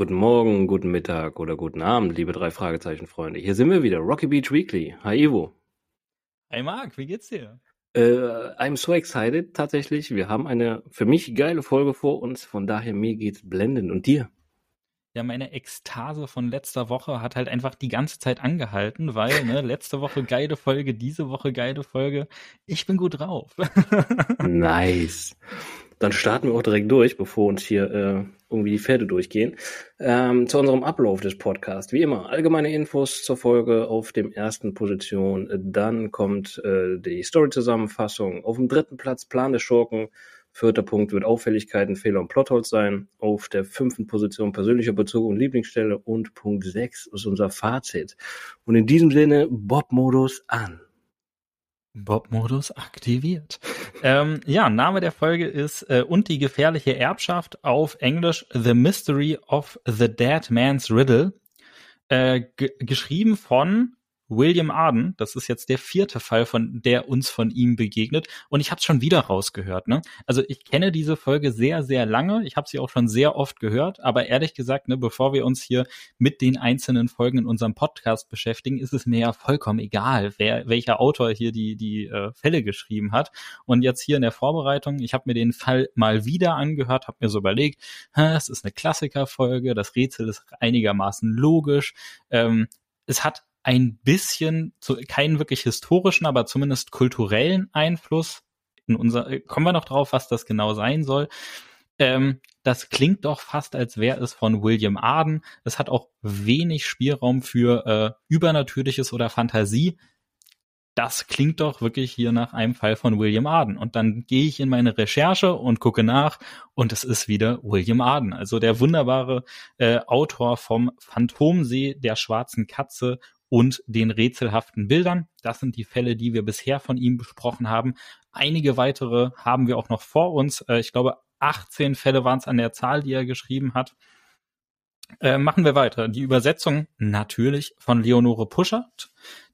Guten Morgen, guten Mittag oder guten Abend, liebe drei Fragezeichen-Freunde. Hier sind wir wieder, Rocky Beach Weekly. Hi Ivo. Hi Marc, wie geht's dir? Äh, I'm so excited, tatsächlich. Wir haben eine für mich geile Folge vor uns, von daher mir geht's blendend. Und dir? Ja, meine Ekstase von letzter Woche hat halt einfach die ganze Zeit angehalten, weil, ne, letzte Woche geile Folge, diese Woche geile Folge. Ich bin gut drauf. nice. Dann starten wir auch direkt durch, bevor uns hier äh, irgendwie die Pferde durchgehen. Ähm, zu unserem Ablauf des Podcasts. Wie immer, allgemeine Infos zur Folge auf dem ersten Position. Dann kommt äh, die Story-Zusammenfassung. Auf dem dritten Platz Plan des Schurken. Vierter Punkt wird Auffälligkeiten, Fehler und Plotholes sein. Auf der fünften Position persönlicher Bezug und Lieblingsstelle. Und Punkt sechs ist unser Fazit. Und in diesem Sinne, Bob-Modus an. Bob-Modus aktiviert. ähm, ja, Name der Folge ist äh, Und die gefährliche Erbschaft auf Englisch The Mystery of the Dead Man's Riddle. Äh, geschrieben von William Arden, das ist jetzt der vierte Fall, von der uns von ihm begegnet. Und ich habe es schon wieder rausgehört. Ne? Also ich kenne diese Folge sehr, sehr lange. Ich habe sie auch schon sehr oft gehört. Aber ehrlich gesagt, ne, bevor wir uns hier mit den einzelnen Folgen in unserem Podcast beschäftigen, ist es mir ja vollkommen egal, wer welcher Autor hier die die äh, Fälle geschrieben hat. Und jetzt hier in der Vorbereitung, ich habe mir den Fall mal wieder angehört, habe mir so überlegt, es ist eine Klassikerfolge, das Rätsel ist einigermaßen logisch. Ähm, es hat ein bisschen, zu, keinen wirklich historischen, aber zumindest kulturellen Einfluss. In unser, äh, kommen wir noch drauf, was das genau sein soll. Ähm, das klingt doch fast, als wäre es von William Arden. Es hat auch wenig Spielraum für äh, Übernatürliches oder Fantasie. Das klingt doch wirklich hier nach einem Fall von William Arden. Und dann gehe ich in meine Recherche und gucke nach und es ist wieder William Arden, also der wunderbare äh, Autor vom Phantomsee der schwarzen Katze und den rätselhaften Bildern. Das sind die Fälle, die wir bisher von ihm besprochen haben. Einige weitere haben wir auch noch vor uns. Äh, ich glaube, 18 Fälle waren es an der Zahl, die er geschrieben hat. Äh, machen wir weiter. Die Übersetzung natürlich von Leonore Puschert.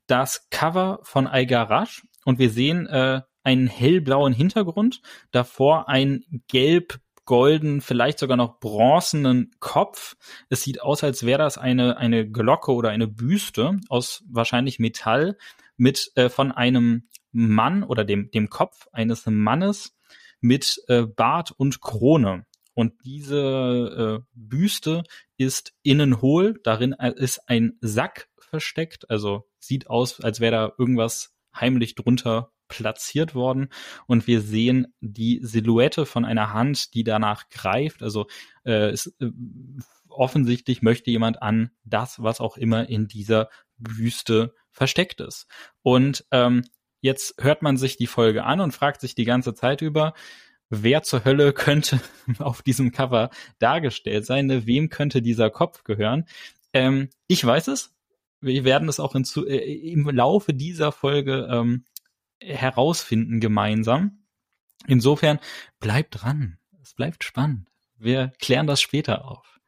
Das Cover von Aigar Rasch. Und wir sehen äh, einen hellblauen Hintergrund. Davor ein gelb golden, vielleicht sogar noch bronzenen Kopf. Es sieht aus, als wäre das eine, eine Glocke oder eine Büste aus wahrscheinlich Metall mit äh, von einem Mann oder dem, dem Kopf eines Mannes mit äh, Bart und Krone. Und diese äh, Büste ist innen hohl, darin äh, ist ein Sack versteckt, also sieht aus, als wäre da irgendwas heimlich drunter platziert worden und wir sehen die Silhouette von einer Hand, die danach greift. Also äh, es, äh, offensichtlich möchte jemand an das, was auch immer in dieser Wüste versteckt ist. Und ähm, jetzt hört man sich die Folge an und fragt sich die ganze Zeit über, wer zur Hölle könnte auf diesem Cover dargestellt sein, ne? wem könnte dieser Kopf gehören. Ähm, ich weiß es. Wir werden es auch in, äh, im Laufe dieser Folge ähm, herausfinden gemeinsam. Insofern bleibt dran. Es bleibt spannend. Wir klären das später auf.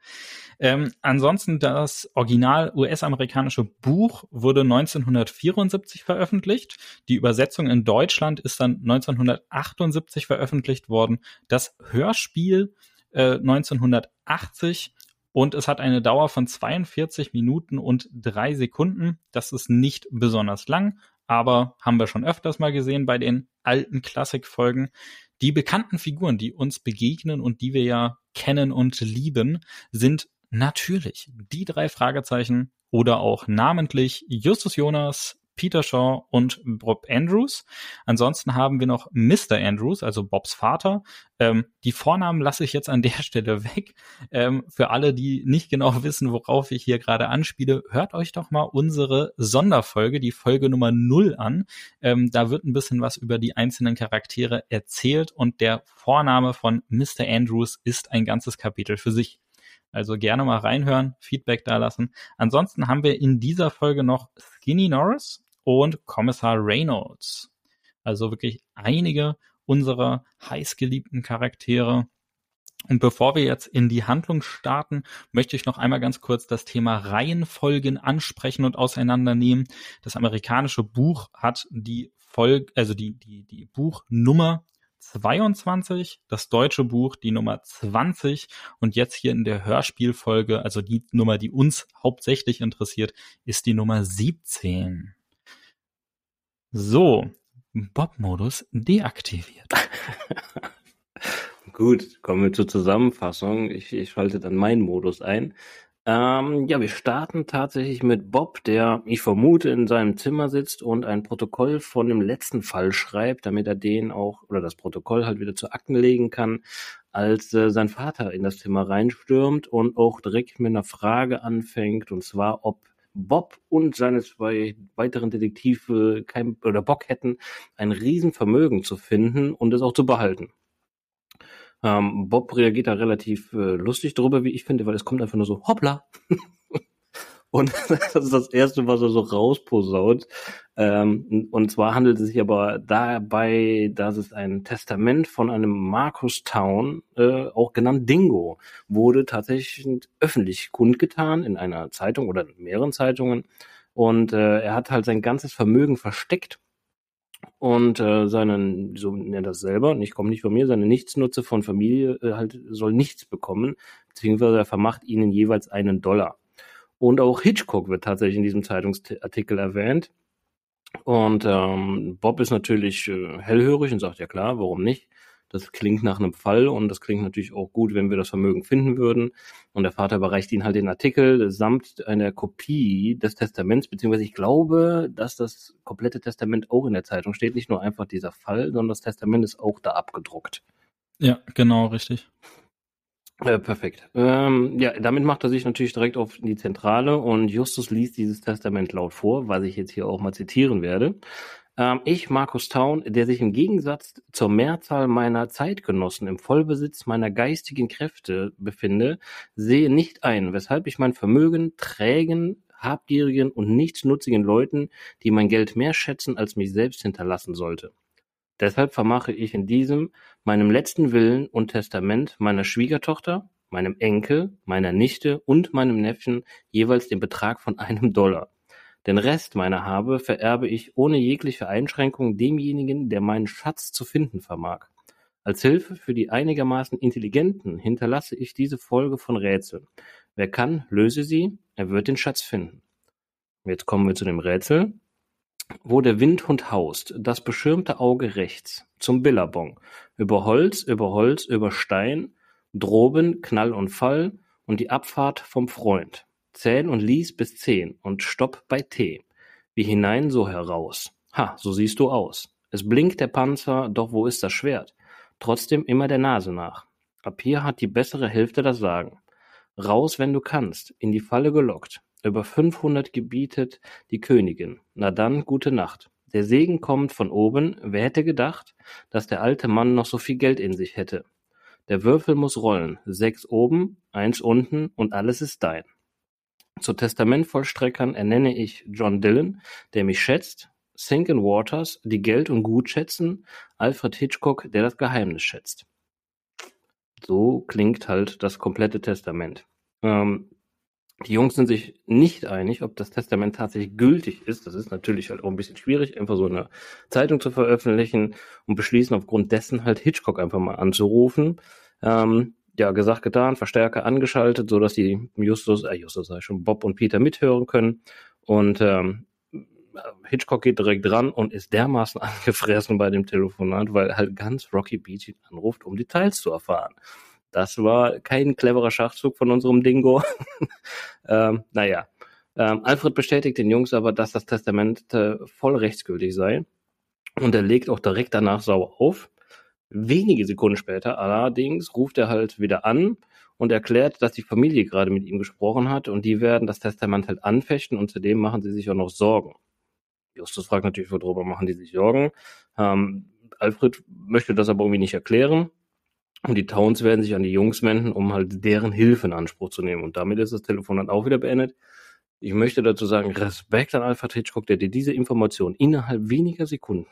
Ähm, ansonsten das original US-amerikanische Buch wurde 1974 veröffentlicht. Die Übersetzung in Deutschland ist dann 1978 veröffentlicht worden. Das Hörspiel äh, 1980 und es hat eine Dauer von 42 Minuten und drei Sekunden. Das ist nicht besonders lang, aber haben wir schon öfters mal gesehen bei den alten Klassikfolgen. Die bekannten Figuren, die uns begegnen und die wir ja kennen und lieben, sind natürlich die drei Fragezeichen oder auch namentlich Justus Jonas, Peter Shaw und Bob Andrews. Ansonsten haben wir noch Mr. Andrews, also Bobs Vater. Ähm, die Vornamen lasse ich jetzt an der Stelle weg. Ähm, für alle, die nicht genau wissen, worauf ich hier gerade anspiele, hört euch doch mal unsere Sonderfolge, die Folge Nummer 0 an. Ähm, da wird ein bisschen was über die einzelnen Charaktere erzählt und der Vorname von Mr. Andrews ist ein ganzes Kapitel für sich. Also gerne mal reinhören, Feedback da lassen. Ansonsten haben wir in dieser Folge noch Skinny Norris und Kommissar Reynolds. Also wirklich einige unserer heißgeliebten Charaktere. Und bevor wir jetzt in die Handlung starten, möchte ich noch einmal ganz kurz das Thema Reihenfolgen ansprechen und auseinandernehmen. Das amerikanische Buch hat die Folge, also die, die, die Buchnummer 22, das deutsche Buch die Nummer 20 und jetzt hier in der Hörspielfolge, also die Nummer, die uns hauptsächlich interessiert, ist die Nummer 17. So, Bob-Modus deaktiviert. Gut, kommen wir zur Zusammenfassung. Ich, ich schalte dann meinen Modus ein. Ähm, ja, wir starten tatsächlich mit Bob, der, ich vermute, in seinem Zimmer sitzt und ein Protokoll von dem letzten Fall schreibt, damit er den auch, oder das Protokoll halt wieder zu Akten legen kann, als äh, sein Vater in das Zimmer reinstürmt und auch direkt mit einer Frage anfängt, und zwar, ob Bob und seine zwei weiteren Detektive kein, oder Bock hätten, ein Riesenvermögen zu finden und es auch zu behalten. Ähm, Bob reagiert da relativ äh, lustig drüber, wie ich finde, weil es kommt einfach nur so, hoppla. und das ist das Erste, was er so rausposaunt. Ähm, und zwar handelt es sich aber dabei, dass es ein Testament von einem Markus Town, äh, auch genannt Dingo, wurde tatsächlich öffentlich kundgetan in einer Zeitung oder in mehreren Zeitungen. Und äh, er hat halt sein ganzes Vermögen versteckt und äh, seinen, so nennt er das selber, und ich komme nicht von mir, seine Nichtsnutze von Familie äh, halt soll nichts bekommen, beziehungsweise er vermacht ihnen jeweils einen Dollar. Und auch Hitchcock wird tatsächlich in diesem Zeitungsartikel erwähnt. Und ähm, Bob ist natürlich äh, hellhörig und sagt, ja klar, warum nicht? Das klingt nach einem Fall und das klingt natürlich auch gut, wenn wir das Vermögen finden würden. Und der Vater überreicht ihnen halt den Artikel samt einer Kopie des Testaments, beziehungsweise ich glaube, dass das komplette Testament auch in der Zeitung steht. Nicht nur einfach dieser Fall, sondern das Testament ist auch da abgedruckt. Ja, genau, richtig. Äh, perfekt. Ähm, ja, damit macht er sich natürlich direkt auf die Zentrale und Justus liest dieses Testament laut vor, was ich jetzt hier auch mal zitieren werde. Ähm, ich, Markus Taun, der sich im Gegensatz zur Mehrzahl meiner Zeitgenossen im Vollbesitz meiner geistigen Kräfte befinde, sehe nicht ein, weshalb ich mein Vermögen trägen, habgierigen und nichtsnutzigen Leuten, die mein Geld mehr schätzen als mich selbst hinterlassen sollte. Deshalb vermache ich in diesem, meinem letzten Willen und Testament meiner Schwiegertochter, meinem Enkel, meiner Nichte und meinem Neffen jeweils den Betrag von einem Dollar. Den Rest meiner Habe vererbe ich ohne jegliche Einschränkung demjenigen, der meinen Schatz zu finden vermag. Als Hilfe für die einigermaßen Intelligenten hinterlasse ich diese Folge von Rätseln. Wer kann, löse sie, er wird den Schatz finden. Jetzt kommen wir zu dem Rätsel. Wo der Windhund haust, das beschirmte Auge rechts, zum Billabong, über Holz, über Holz, über Stein, droben Knall und Fall und die Abfahrt vom Freund. Zähl und lies bis zehn und stopp bei T. Wie hinein, so heraus. Ha, so siehst du aus. Es blinkt der Panzer, doch wo ist das Schwert? Trotzdem immer der Nase nach. Ab hier hat die bessere Hälfte das Sagen. Raus, wenn du kannst, in die Falle gelockt. Über 500 gebietet die Königin. Na dann, gute Nacht. Der Segen kommt von oben. Wer hätte gedacht, dass der alte Mann noch so viel Geld in sich hätte? Der Würfel muss rollen. Sechs oben, eins unten und alles ist dein. Zu Testamentvollstreckern ernenne ich John Dillon, der mich schätzt, Sinken Waters, die Geld und Gut schätzen, Alfred Hitchcock, der das Geheimnis schätzt. So klingt halt das komplette Testament. Ähm, die Jungs sind sich nicht einig, ob das Testament tatsächlich gültig ist. Das ist natürlich halt auch ein bisschen schwierig, einfach so eine Zeitung zu veröffentlichen und beschließen aufgrund dessen halt Hitchcock einfach mal anzurufen. Ähm, ja, gesagt, getan, Verstärker angeschaltet, so dass die Justus, äh, Justus sei schon, Bob und Peter mithören können. Und ähm, Hitchcock geht direkt dran und ist dermaßen angefressen bei dem Telefonat, weil halt ganz Rocky Beach ihn anruft, um Details zu erfahren. Das war kein cleverer Schachzug von unserem Dingo. ähm, naja. Ähm, Alfred bestätigt den Jungs aber, dass das Testament äh, voll rechtsgültig sei. Und er legt auch direkt danach sauer auf. Wenige Sekunden später allerdings ruft er halt wieder an und erklärt, dass die Familie gerade mit ihm gesprochen hat und die werden das Testament halt anfechten und zudem machen sie sich auch noch Sorgen. Justus fragt natürlich, worüber machen die sich Sorgen. Ähm, Alfred möchte das aber irgendwie nicht erklären. Und die Towns werden sich an die Jungs wenden, um halt deren Hilfe in Anspruch zu nehmen. Und damit ist das Telefon dann auch wieder beendet. Ich möchte dazu sagen, Respekt an Alfred Hitchcock, der dir diese Information innerhalb weniger Sekunden,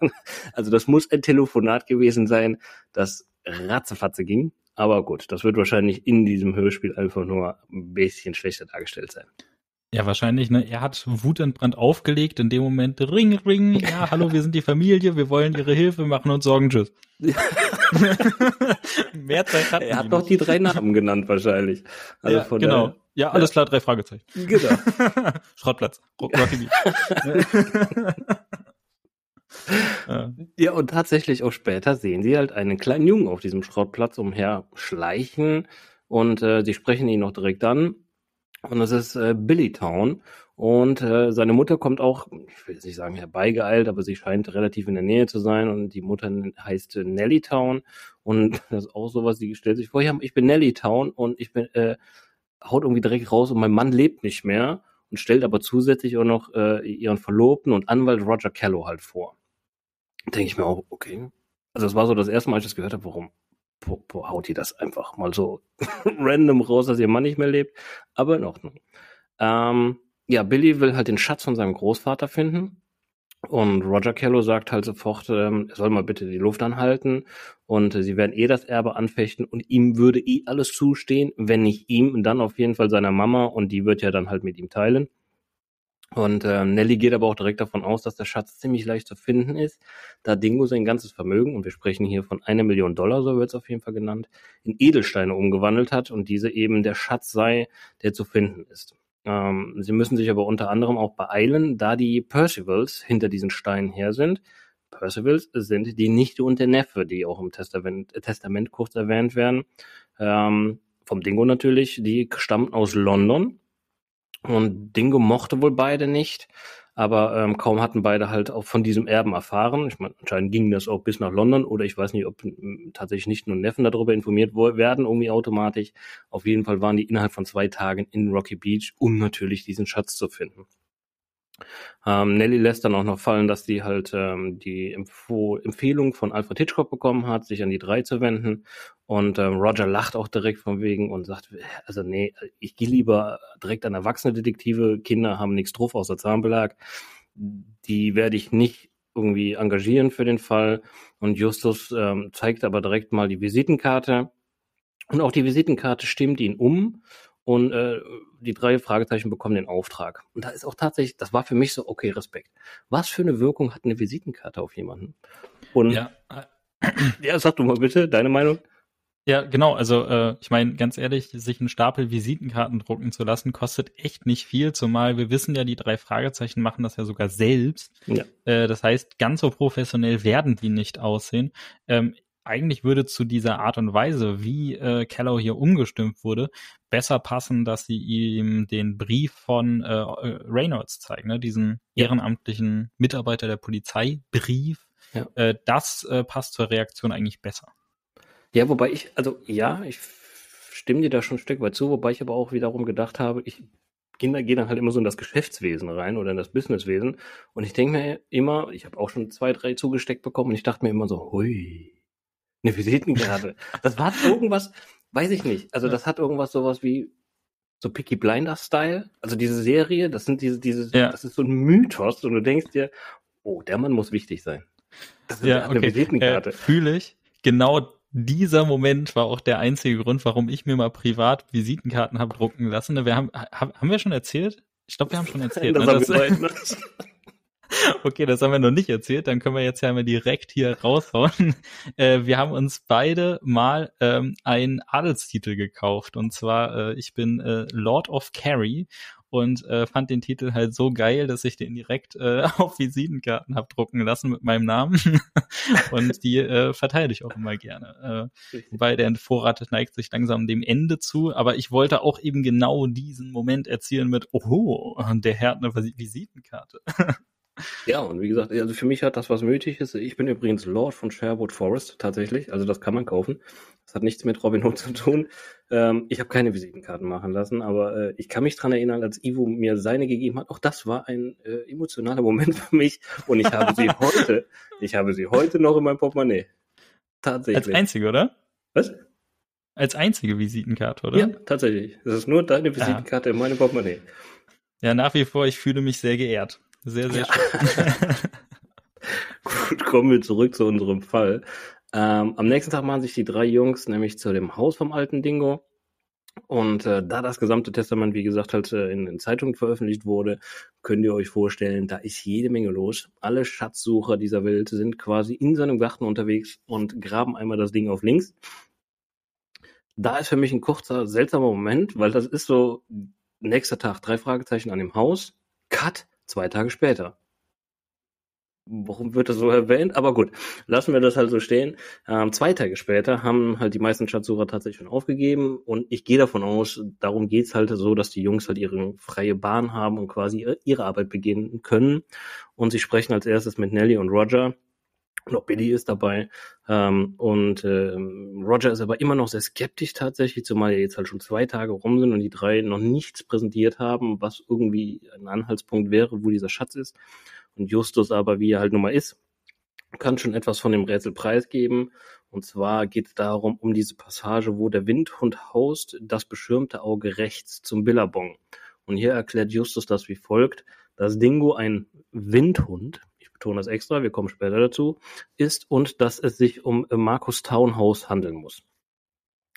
also das muss ein Telefonat gewesen sein, das ratzefatze ging. Aber gut, das wird wahrscheinlich in diesem Hörspiel einfach nur ein bisschen schlechter dargestellt sein. Ja, wahrscheinlich, ne? Er hat wutentbrannt aufgelegt, in dem Moment Ring, Ring, ja, hallo, wir sind die Familie, wir wollen ihre Hilfe, machen uns Sorgen, tschüss. Mehr Zeit hat Er hat doch die drei Namen genannt, wahrscheinlich. Also ja, genau. Der, ja, alles klar, drei Fragezeichen. Genau. Schrottplatz. Rocky ja. ja, und tatsächlich auch später sehen sie halt einen kleinen Jungen auf diesem Schrottplatz umher schleichen und äh, sie sprechen ihn noch direkt an und das ist äh, Billy Town. Und äh, seine Mutter kommt auch, ich will jetzt nicht sagen herbeigeeilt, aber sie scheint relativ in der Nähe zu sein. Und die Mutter heißt äh, Nelly Town. Und das ist auch sowas, sie stellt sich vor, ich bin Nelly Town und ich bin, äh, haut irgendwie direkt raus und mein Mann lebt nicht mehr. Und stellt aber zusätzlich auch noch äh, ihren Verlobten und Anwalt Roger Kello halt vor. Denke ich mir auch, okay. Also das war so das erste Mal, als ich das gehört habe, warum haut die das einfach mal so random raus, dass ihr Mann nicht mehr lebt. Aber in Ordnung. Ähm, ja, Billy will halt den Schatz von seinem Großvater finden. Und Roger Kello sagt halt sofort, ähm, er soll mal bitte die Luft anhalten und äh, sie werden eh das Erbe anfechten und ihm würde eh alles zustehen, wenn nicht ihm, dann auf jeden Fall seiner Mama und die wird ja dann halt mit ihm teilen. Und äh, Nelly geht aber auch direkt davon aus, dass der Schatz ziemlich leicht zu finden ist, da Dingo sein ganzes Vermögen, und wir sprechen hier von einer Million Dollar, so wird es auf jeden Fall genannt, in Edelsteine umgewandelt hat und diese eben der Schatz sei, der zu finden ist. Ähm, sie müssen sich aber unter anderem auch beeilen, da die Percivals hinter diesen Steinen her sind. Percivals sind die Nichte und der Neffe, die auch im Testament, Testament kurz erwähnt werden. Ähm, vom Dingo natürlich, die stammen aus London und Dingo mochte wohl beide nicht, aber ähm, kaum hatten beide halt auch von diesem Erben erfahren. Ich meine, anscheinend ging das auch bis nach London oder ich weiß nicht, ob ähm, tatsächlich nicht nur Neffen darüber informiert werden, irgendwie automatisch. Auf jeden Fall waren die innerhalb von zwei Tagen in Rocky Beach, um natürlich diesen Schatz zu finden. Ähm, Nelly lässt dann auch noch fallen, dass sie halt ähm, die Info Empfehlung von Alfred Hitchcock bekommen hat, sich an die drei zu wenden. Und ähm, Roger lacht auch direkt von wegen und sagt, also nee, ich gehe lieber direkt an erwachsene Detektive. Kinder haben nichts drauf außer Zahnbelag. Die werde ich nicht irgendwie engagieren für den Fall. Und Justus ähm, zeigt aber direkt mal die Visitenkarte. Und auch die Visitenkarte stimmt ihn um und äh, die drei Fragezeichen bekommen den Auftrag. Und da ist auch tatsächlich, das war für mich so, okay, Respekt. Was für eine Wirkung hat eine Visitenkarte auf jemanden? Und ja, ja sag du mal bitte, deine Meinung? Ja, genau. Also äh, ich meine, ganz ehrlich, sich einen Stapel Visitenkarten drucken zu lassen, kostet echt nicht viel, zumal wir wissen ja, die drei Fragezeichen machen das ja sogar selbst. Ja. Äh, das heißt, ganz so professionell werden die nicht aussehen. Ähm, eigentlich würde zu dieser Art und Weise, wie äh, Kellow hier umgestimmt wurde, besser passen, dass sie ihm den Brief von äh, äh Reynolds zeigen, ne? diesen ehrenamtlichen Mitarbeiter der Polizei Brief. Ja. Äh, das äh, passt zur Reaktion eigentlich besser. Ja, wobei ich, also ja, ich stimme dir da schon ein Stück weit zu, wobei ich aber auch wiederum gedacht habe, ich gehe geh dann halt immer so in das Geschäftswesen rein oder in das Businesswesen und ich denke mir immer, ich habe auch schon zwei, drei zugesteckt bekommen und ich dachte mir immer so, hui, eine Visitenkarte. Das war irgendwas, weiß ich nicht. Also das hat irgendwas sowas wie so Picky Blinder Style. Also diese Serie, das sind diese, diese, ja. das ist so ein Mythos und du denkst dir, oh, der Mann muss wichtig sein. Das ist ja, eine okay. Visitenkarte. Äh, Fühle ich. Genau dieser Moment war auch der einzige Grund, warum ich mir mal privat Visitenkarten habe drucken lassen. Wir haben, haben wir schon erzählt? Ich glaube, wir haben schon erzählt. das ne? haben wir beide, ne? Okay, das haben wir noch nicht erzählt. Dann können wir jetzt ja mal direkt hier raushauen. Äh, wir haben uns beide mal ähm, einen Adelstitel gekauft. Und zwar, äh, ich bin äh, Lord of Carry und äh, fand den Titel halt so geil, dass ich den direkt äh, auf Visitenkarten hab drucken lassen mit meinem Namen und die äh, verteile ich auch immer gerne. Äh, wobei der Vorrat neigt sich langsam dem Ende zu, aber ich wollte auch eben genau diesen Moment erzielen mit, oho, der Herr hat eine Visitenkarte. Ja, und wie gesagt, also für mich hat das was nötig ist. Ich bin übrigens Lord von Sherwood Forest tatsächlich, also das kann man kaufen. Das hat nichts mit Robin Hood zu tun. Ähm, ich habe keine Visitenkarten machen lassen, aber äh, ich kann mich dran erinnern, als Ivo mir seine gegeben hat. Auch das war ein äh, emotionaler Moment für mich und ich habe sie heute, ich habe sie heute noch in meinem Portemonnaie. Tatsächlich. Als einzige, oder? Was? Als einzige Visitenkarte, oder? Ja, tatsächlich. Das ist nur deine Visitenkarte ja. in meinem Portemonnaie. Ja, nach wie vor, ich fühle mich sehr geehrt. Sehr, sehr schön. Gut, kommen wir zurück zu unserem Fall. Ähm, am nächsten Tag machen sich die drei Jungs nämlich zu dem Haus vom alten Dingo. Und äh, da das gesamte Testament, wie gesagt, halt äh, in, in Zeitungen veröffentlicht wurde, könnt ihr euch vorstellen, da ist jede Menge los. Alle Schatzsucher dieser Welt sind quasi in seinem Garten unterwegs und graben einmal das Ding auf links. Da ist für mich ein kurzer, seltsamer Moment, weil das ist so nächster Tag, drei Fragezeichen an dem Haus, Cut, zwei Tage später warum wird das so erwähnt? Aber gut, lassen wir das halt so stehen. Ähm, zwei Tage später haben halt die meisten Schatzsucher tatsächlich schon aufgegeben und ich gehe davon aus, darum geht's halt so, dass die Jungs halt ihre freie Bahn haben und quasi ihre Arbeit beginnen können. Und sie sprechen als erstes mit Nelly und Roger. Auch Billy ist dabei. Ähm, und ähm, Roger ist aber immer noch sehr skeptisch tatsächlich, zumal jetzt halt schon zwei Tage rum sind und die drei noch nichts präsentiert haben, was irgendwie ein Anhaltspunkt wäre, wo dieser Schatz ist. Und Justus aber, wie er halt nun mal ist, kann schon etwas von dem Rätsel preisgeben. Und zwar geht es darum, um diese Passage, wo der Windhund haust, das beschirmte Auge rechts zum Billabong. Und hier erklärt Justus das wie folgt, dass Dingo ein Windhund, betone das extra, wir kommen später dazu, ist und dass es sich um Markus Townhouse handeln muss.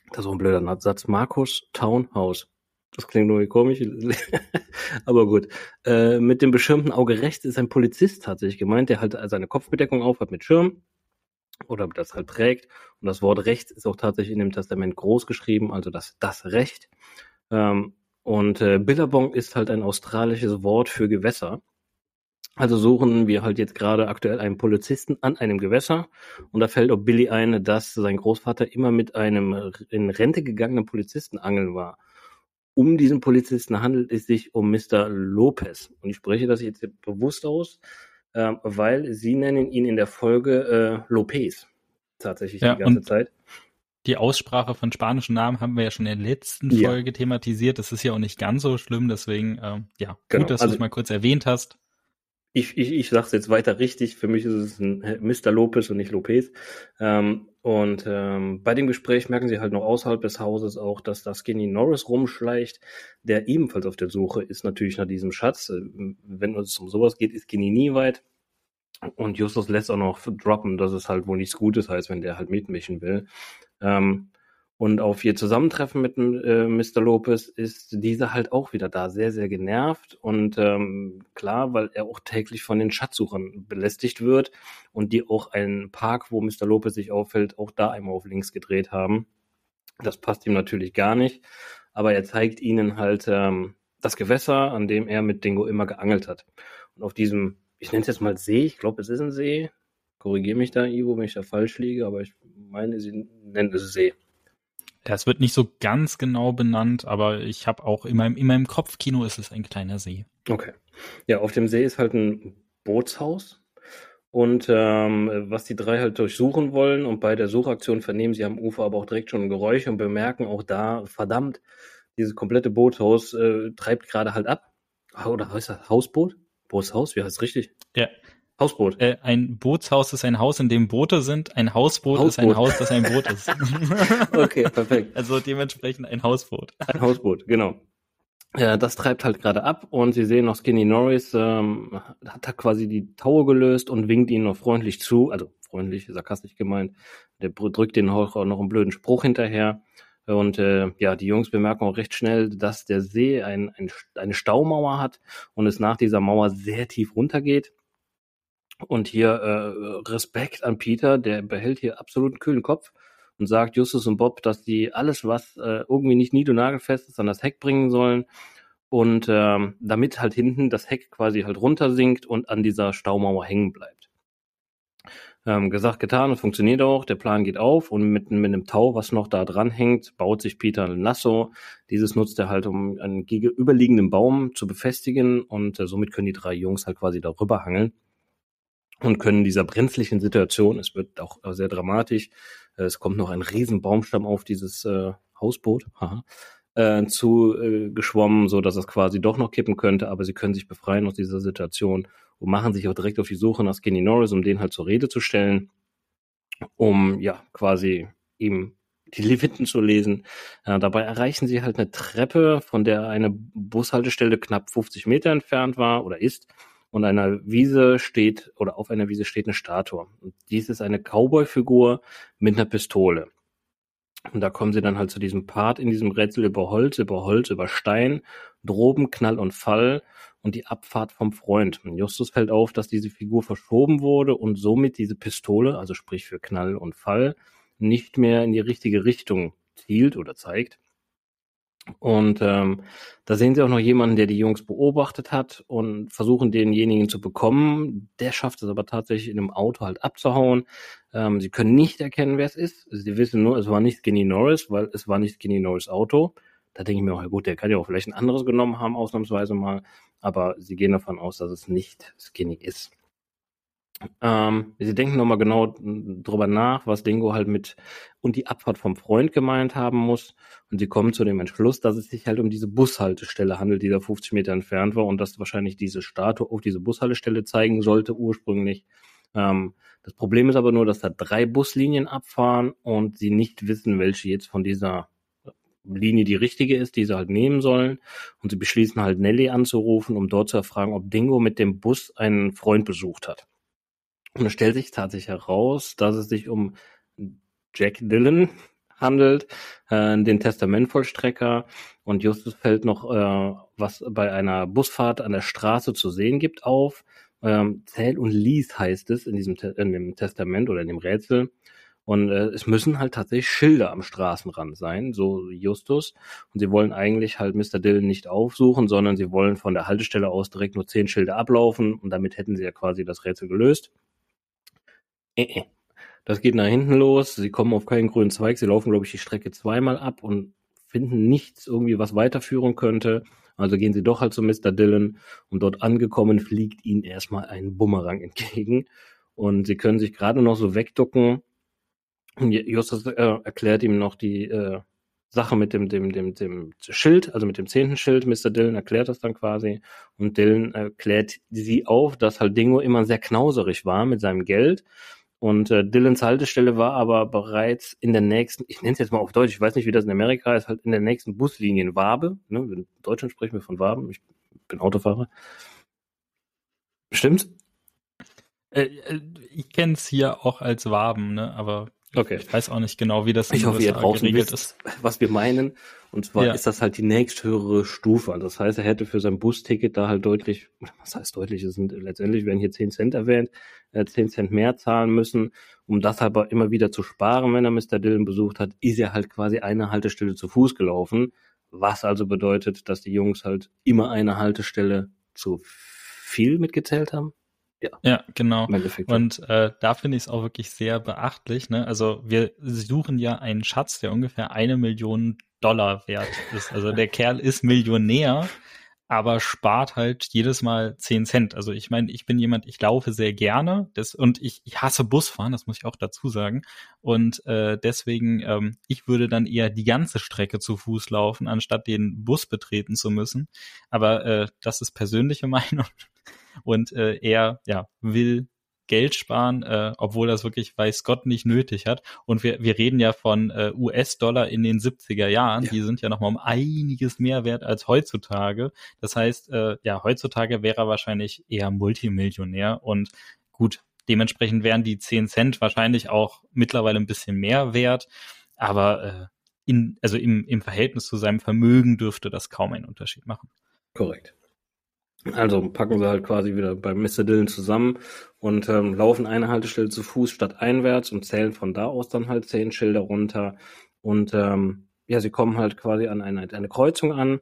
Das ist so ein blöder Satz. Markus Townhouse. Das klingt nur komisch, aber gut. Äh, mit dem beschirmten Auge rechts ist ein Polizist tatsächlich gemeint, der halt seine Kopfbedeckung aufhat mit Schirm oder das halt trägt. Und das Wort rechts ist auch tatsächlich in dem Testament groß geschrieben, also das, das Recht. Ähm, und äh, Billabong ist halt ein australisches Wort für Gewässer. Also suchen wir halt jetzt gerade aktuell einen Polizisten an einem Gewässer und da fällt auch Billy ein, dass sein Großvater immer mit einem in Rente gegangenen Polizisten angeln war um diesen Polizisten handelt es sich um Mr. Lopez. Und ich spreche das jetzt bewusst aus, äh, weil sie nennen ihn in der Folge äh, Lopez tatsächlich ja, die ganze Zeit. Die Aussprache von spanischen Namen haben wir ja schon in der letzten ja. Folge thematisiert. Das ist ja auch nicht ganz so schlimm, deswegen ähm, ja, genau. gut, dass also, du es mal kurz erwähnt hast. Ich, ich, ich sage es jetzt weiter richtig. Für mich ist es ein Mr. Lopez und nicht Lopez. Ähm, und ähm, bei dem Gespräch merken sie halt noch außerhalb des Hauses auch, dass da Skinny Norris rumschleicht, der ebenfalls auf der Suche ist natürlich nach diesem Schatz. Äh, wenn es um sowas geht, ist Skinny nie weit. Und Justus lässt auch noch droppen, dass es halt wohl nichts Gutes heißt, wenn der halt mitmischen will. Ähm, und auf ihr Zusammentreffen mit äh, Mr. Lopez ist dieser halt auch wieder da, sehr, sehr genervt. Und ähm, klar, weil er auch täglich von den Schatzsuchern belästigt wird und die auch einen Park, wo Mr. Lopez sich auffällt, auch da einmal auf links gedreht haben. Das passt ihm natürlich gar nicht. Aber er zeigt ihnen halt ähm, das Gewässer, an dem er mit Dingo immer geangelt hat. Und auf diesem, ich nenne es jetzt mal See, ich glaube, es ist ein See. Korrigiere mich da, Ivo, wenn ich da falsch liege, aber ich meine, sie nennen es See. Ja, es wird nicht so ganz genau benannt, aber ich habe auch in meinem, in meinem Kopfkino ist es ein kleiner See. Okay. Ja, auf dem See ist halt ein Bootshaus. Und ähm, was die drei halt durchsuchen wollen und bei der Suchaktion vernehmen sie am Ufer aber auch direkt schon Geräusche und bemerken auch da, verdammt, dieses komplette Bootshaus äh, treibt gerade halt ab. Oder heißt das Hausboot? Bootshaus, wie heißt es richtig? Ja, Hausboot. Äh, ein Bootshaus ist ein Haus, in dem Boote sind. Ein Hausboot, Hausboot. ist ein Haus, das ein Boot ist. okay, perfekt. Also dementsprechend ein Hausboot. Ein Hausboot, genau. Ja, das treibt halt gerade ab und Sie sehen noch Skinny Norris ähm, hat da quasi die Taue gelöst und winkt ihnen noch freundlich zu, also freundlich, sarkastisch gemeint. Der drückt den auch noch einen blöden Spruch hinterher. Und äh, ja, die Jungs bemerken auch recht schnell, dass der See ein, ein, eine Staumauer hat und es nach dieser Mauer sehr tief runtergeht. Und hier äh, Respekt an Peter, der behält hier absolut einen kühlen Kopf und sagt Justus und Bob, dass die alles, was äh, irgendwie nicht nied- und nagelfest ist, an das Heck bringen sollen. Und ähm, damit halt hinten das Heck quasi halt runtersinkt und an dieser Staumauer hängen bleibt. Ähm, gesagt, getan, es funktioniert auch, der Plan geht auf und mit, mit einem Tau, was noch da dran hängt, baut sich Peter ein Lasso. Dieses nutzt er halt, um einen gegenüberliegenden Baum zu befestigen und äh, somit können die drei Jungs halt quasi darüber hangeln und können dieser brenzlichen Situation, es wird auch sehr dramatisch, äh, es kommt noch ein riesen Baumstamm auf dieses äh, Hausboot, haha, äh, zu äh, geschwommen, so dass es quasi doch noch kippen könnte, aber sie können sich befreien aus dieser Situation und machen sich auch direkt auf die Suche nach Skinny Norris, um den halt zur Rede zu stellen, um ja quasi ihm die Leviten zu lesen. Äh, dabei erreichen sie halt eine Treppe, von der eine Bushaltestelle knapp 50 Meter entfernt war oder ist und einer Wiese steht oder auf einer Wiese steht eine Statue. Und dies ist eine Cowboy-Figur mit einer Pistole. Und da kommen sie dann halt zu diesem Part in diesem Rätsel über Holz, über Holz, über Stein, Droben, Knall und Fall und die Abfahrt vom Freund. Und Justus fällt auf, dass diese Figur verschoben wurde und somit diese Pistole, also sprich für Knall und Fall, nicht mehr in die richtige Richtung zielt oder zeigt. Und ähm, da sehen sie auch noch jemanden, der die Jungs beobachtet hat und versuchen denjenigen zu bekommen. Der schafft es aber tatsächlich in einem Auto halt abzuhauen. Ähm, sie können nicht erkennen, wer es ist. Sie wissen nur, es war nicht Skinny Norris, weil es war nicht Skinny Norris Auto. Da denke ich mir auch, ja gut, der kann ja auch vielleicht ein anderes genommen haben, ausnahmsweise mal. Aber sie gehen davon aus, dass es nicht Skinny ist. Ähm, sie denken nochmal genau drüber nach, was Dingo halt mit und die Abfahrt vom Freund gemeint haben muss. Und sie kommen zu dem Entschluss, dass es sich halt um diese Bushaltestelle handelt, die da 50 Meter entfernt war und dass wahrscheinlich diese Statue auf diese Bushaltestelle zeigen sollte ursprünglich. Ähm, das Problem ist aber nur, dass da drei Buslinien abfahren und sie nicht wissen, welche jetzt von dieser Linie die richtige ist, die sie halt nehmen sollen. Und sie beschließen halt Nelly anzurufen, um dort zu erfragen, ob Dingo mit dem Bus einen Freund besucht hat. Und es stellt sich tatsächlich heraus, dass es sich um Jack Dillon handelt, äh, den Testamentvollstrecker. Und Justus fällt noch, äh, was bei einer Busfahrt an der Straße zu sehen gibt, auf. Ähm, Zähl und Lies heißt es in diesem in dem Testament oder in dem Rätsel. Und äh, es müssen halt tatsächlich Schilder am Straßenrand sein, so Justus. Und sie wollen eigentlich halt Mr. Dillon nicht aufsuchen, sondern sie wollen von der Haltestelle aus direkt nur zehn Schilder ablaufen und damit hätten sie ja quasi das Rätsel gelöst. Äh, äh. Das geht nach hinten los. Sie kommen auf keinen grünen Zweig. Sie laufen, glaube ich, die Strecke zweimal ab und finden nichts irgendwie, was weiterführen könnte. Also gehen sie doch halt zu Mr. Dillon und dort angekommen fliegt ihnen erstmal ein Bumerang entgegen. Und sie können sich gerade noch so wegducken. Justus äh, erklärt ihm noch die äh, Sache mit dem, dem, dem, dem Schild, also mit dem zehnten Schild. Mr. Dillon erklärt das dann quasi. Und Dillon erklärt sie auf, dass halt Dingo immer sehr knauserig war mit seinem Geld und äh, Dylans Haltestelle war aber bereits in der nächsten, ich nenne es jetzt mal auf Deutsch, ich weiß nicht, wie das in Amerika ist, halt in der nächsten Buslinie Wabe. Ne? In Deutschland sprechen wir von Waben. Ich bin Autofahrer. Stimmt's? Äh, äh ich kenne es hier auch als Waben, ne? aber Okay. Ich weiß auch nicht genau, wie das in ich hoffe, ihr draußen geregelt wisst, ist. Was wir meinen. Und zwar ja. ist das halt die nächsthöhere Stufe. Also das heißt, er hätte für sein Busticket da halt deutlich, was heißt deutlich, es sind letztendlich werden hier 10 Cent erwähnt, äh, 10 Cent mehr zahlen müssen, um das aber immer wieder zu sparen, wenn er Mr. Dillon besucht hat, ist er halt quasi eine Haltestelle zu Fuß gelaufen. Was also bedeutet, dass die Jungs halt immer eine Haltestelle zu viel mitgezählt haben. Ja, ja genau. Und äh, da finde ich es auch wirklich sehr beachtlich. Ne? Also wir suchen ja einen Schatz, der ungefähr eine Million Dollar wert ist. Also der Kerl ist Millionär, aber spart halt jedes Mal zehn Cent. Also ich meine, ich bin jemand, ich laufe sehr gerne das, und ich, ich hasse Busfahren, das muss ich auch dazu sagen. Und äh, deswegen, ähm, ich würde dann eher die ganze Strecke zu Fuß laufen, anstatt den Bus betreten zu müssen. Aber äh, das ist persönliche Meinung und äh, er ja will Geld sparen, äh, obwohl das wirklich weiß Gott nicht nötig hat. Und wir, wir reden ja von äh, US-Dollar in den 70er Jahren, ja. die sind ja nochmal um einiges mehr wert als heutzutage. Das heißt, äh, ja, heutzutage wäre er wahrscheinlich eher Multimillionär und gut, dementsprechend wären die 10 Cent wahrscheinlich auch mittlerweile ein bisschen mehr wert, aber äh, in, also im, im Verhältnis zu seinem Vermögen dürfte das kaum einen Unterschied machen. Korrekt. Also packen sie halt quasi wieder bei Mr. Dillon zusammen und ähm, laufen eine Haltestelle zu Fuß statt einwärts und zählen von da aus dann halt zehn Schilder runter. Und ähm, ja, sie kommen halt quasi an eine, eine Kreuzung an.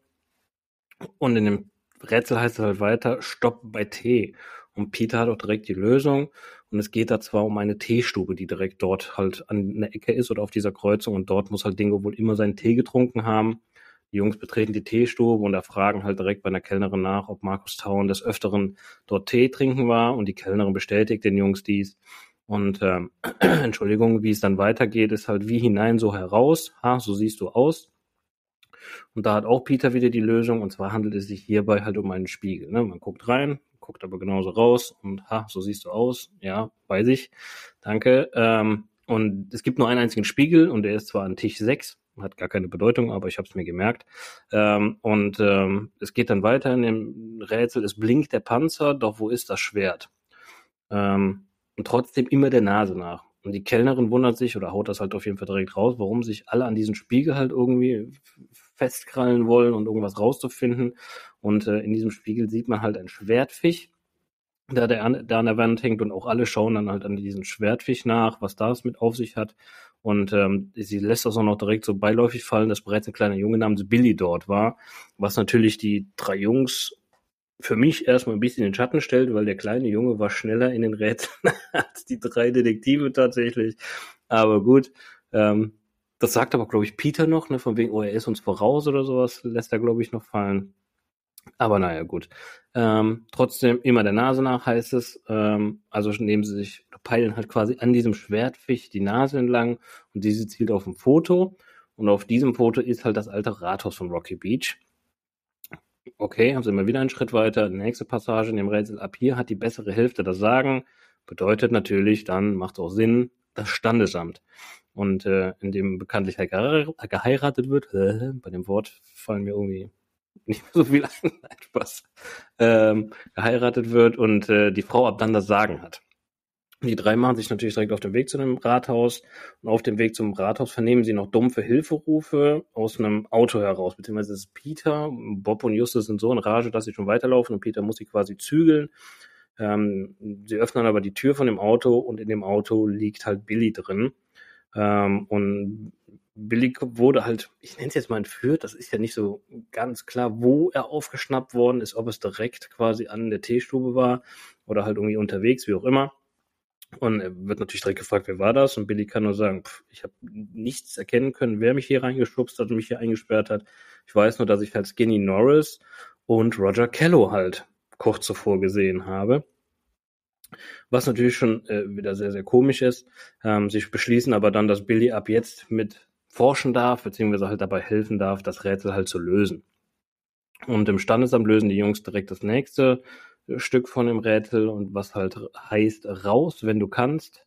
Und in dem Rätsel heißt es halt weiter, Stopp bei T. Und Peter hat auch direkt die Lösung. Und es geht da zwar um eine Teestube, die direkt dort halt an der Ecke ist oder auf dieser Kreuzung. Und dort muss halt Dingo wohl immer seinen Tee getrunken haben. Die Jungs betreten die Teestube und erfragen halt direkt bei einer Kellnerin nach, ob Markus Tauen des Öfteren dort Tee trinken war und die Kellnerin bestätigt den Jungs dies. Und ähm, Entschuldigung, wie es dann weitergeht, ist halt wie hinein, so heraus. Ha, so siehst du aus. Und da hat auch Peter wieder die Lösung. Und zwar handelt es sich hierbei halt um einen Spiegel. Ne? Man guckt rein, guckt aber genauso raus und ha, so siehst du aus. Ja, weiß ich. Danke. Ähm, und es gibt nur einen einzigen Spiegel und der ist zwar an Tisch 6, hat gar keine Bedeutung, aber ich habe es mir gemerkt. Ähm, und ähm, es geht dann weiter in dem Rätsel, es blinkt der Panzer, doch wo ist das Schwert? Ähm, und trotzdem immer der Nase nach. Und die Kellnerin wundert sich oder haut das halt auf jeden Fall direkt raus, warum sich alle an diesen Spiegel halt irgendwie festkrallen wollen und irgendwas rauszufinden. Und äh, in diesem Spiegel sieht man halt ein Schwertfisch, der, der, an, der an der Wand hängt und auch alle schauen dann halt an diesen Schwertfisch nach, was das mit auf sich hat. Und ähm, sie lässt das auch noch direkt so beiläufig fallen, dass bereits ein kleiner Junge namens Billy dort war, was natürlich die drei Jungs für mich erstmal ein bisschen in den Schatten stellt, weil der kleine Junge war schneller in den Rätseln als die drei Detektive tatsächlich. Aber gut, ähm, das sagt aber, glaube ich, Peter noch, ne, von wegen, oh, er ist uns voraus oder sowas, lässt er, glaube ich, noch fallen. Aber naja, gut. Ähm, trotzdem immer der Nase nach heißt es. Ähm, also nehmen sie sich, peilen halt quasi an diesem Schwertfisch die Nase entlang und diese zielt auf ein Foto. Und auf diesem Foto ist halt das alte Rathaus von Rocky Beach. Okay, haben sie immer wieder einen Schritt weiter. Nächste Passage in dem Rätsel. Ab hier hat die bessere Hälfte das Sagen. Bedeutet natürlich, dann macht es auch Sinn, das Standesamt. Und äh, in dem bekanntlich geheiratet wird, äh, bei dem Wort fallen mir irgendwie nicht mehr so viel ein, Spaß, ähm, geheiratet wird und äh, die Frau ab dann das Sagen hat. Die drei machen sich natürlich direkt auf den Weg zu dem Rathaus und auf dem Weg zum Rathaus vernehmen sie noch dumpfe Hilferufe aus einem Auto heraus, beziehungsweise es ist Peter, Bob und Justus sind so in Rage, dass sie schon weiterlaufen und Peter muss sie quasi zügeln. Ähm, sie öffnen aber die Tür von dem Auto und in dem Auto liegt halt Billy drin. Ähm, und Billy wurde halt, ich nenne es jetzt mal entführt, das ist ja nicht so ganz klar, wo er aufgeschnappt worden ist, ob es direkt quasi an der Teestube war oder halt irgendwie unterwegs, wie auch immer. Und er wird natürlich direkt gefragt, wer war das? Und Billy kann nur sagen, pff, ich habe nichts erkennen können, wer mich hier reingeschubst hat und mich hier eingesperrt hat. Ich weiß nur, dass ich halt Skinny Norris und Roger Kello halt kurz zuvor gesehen habe. Was natürlich schon äh, wieder sehr, sehr komisch ist. Ähm, sie beschließen aber dann, dass Billy ab jetzt mit forschen darf, beziehungsweise halt dabei helfen darf, das Rätsel halt zu lösen. Und im Standesamt lösen die Jungs direkt das nächste äh, Stück von dem Rätsel und was halt heißt raus, wenn du kannst.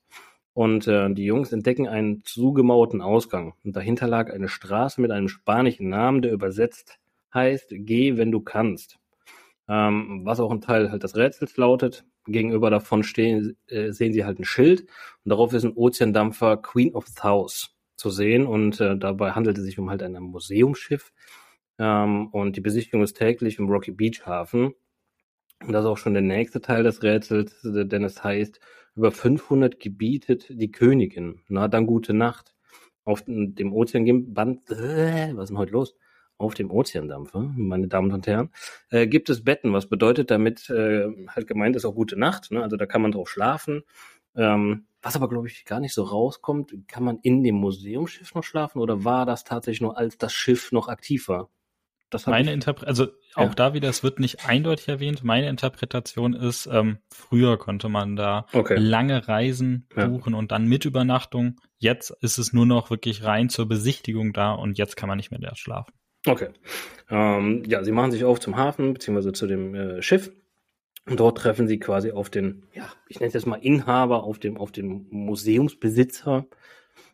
Und äh, die Jungs entdecken einen zugemauerten Ausgang. Und dahinter lag eine Straße mit einem spanischen Namen, der übersetzt heißt, geh, wenn du kannst. Ähm, was auch ein Teil halt des Rätsels lautet. Gegenüber davon stehen, äh, sehen sie halt ein Schild und darauf ist ein Ozeandampfer Queen of South zu sehen und äh, dabei handelt es sich um halt ein Museumsschiff ähm, und die Besichtigung ist täglich im Rocky Beach Hafen. Und das ist auch schon der nächste Teil des Rätsels, denn es heißt, über 500 gebietet die Königin. Na, dann gute Nacht. Auf dem Ozeanband, äh, was ist denn heute los? Auf dem Ozeandampfer, meine Damen und Herren, äh, gibt es Betten, was bedeutet damit äh, halt gemeint ist auch gute Nacht. Ne? Also da kann man drauf schlafen. Ähm, was aber, glaube ich, gar nicht so rauskommt, kann man in dem Museumsschiff noch schlafen oder war das tatsächlich nur, als das Schiff noch aktiv war? Meine Interpretation, also auch ja. da wieder, es wird nicht eindeutig erwähnt. Meine Interpretation ist, ähm, früher konnte man da okay. lange Reisen buchen ja. und dann mit Übernachtung. Jetzt ist es nur noch wirklich rein zur Besichtigung da und jetzt kann man nicht mehr da schlafen. Okay. Ähm, ja, sie machen sich auf zum Hafen beziehungsweise zu dem äh, Schiff und dort treffen sie quasi auf den, ja, ich nenne es jetzt mal Inhaber, auf dem, auf den Museumsbesitzer,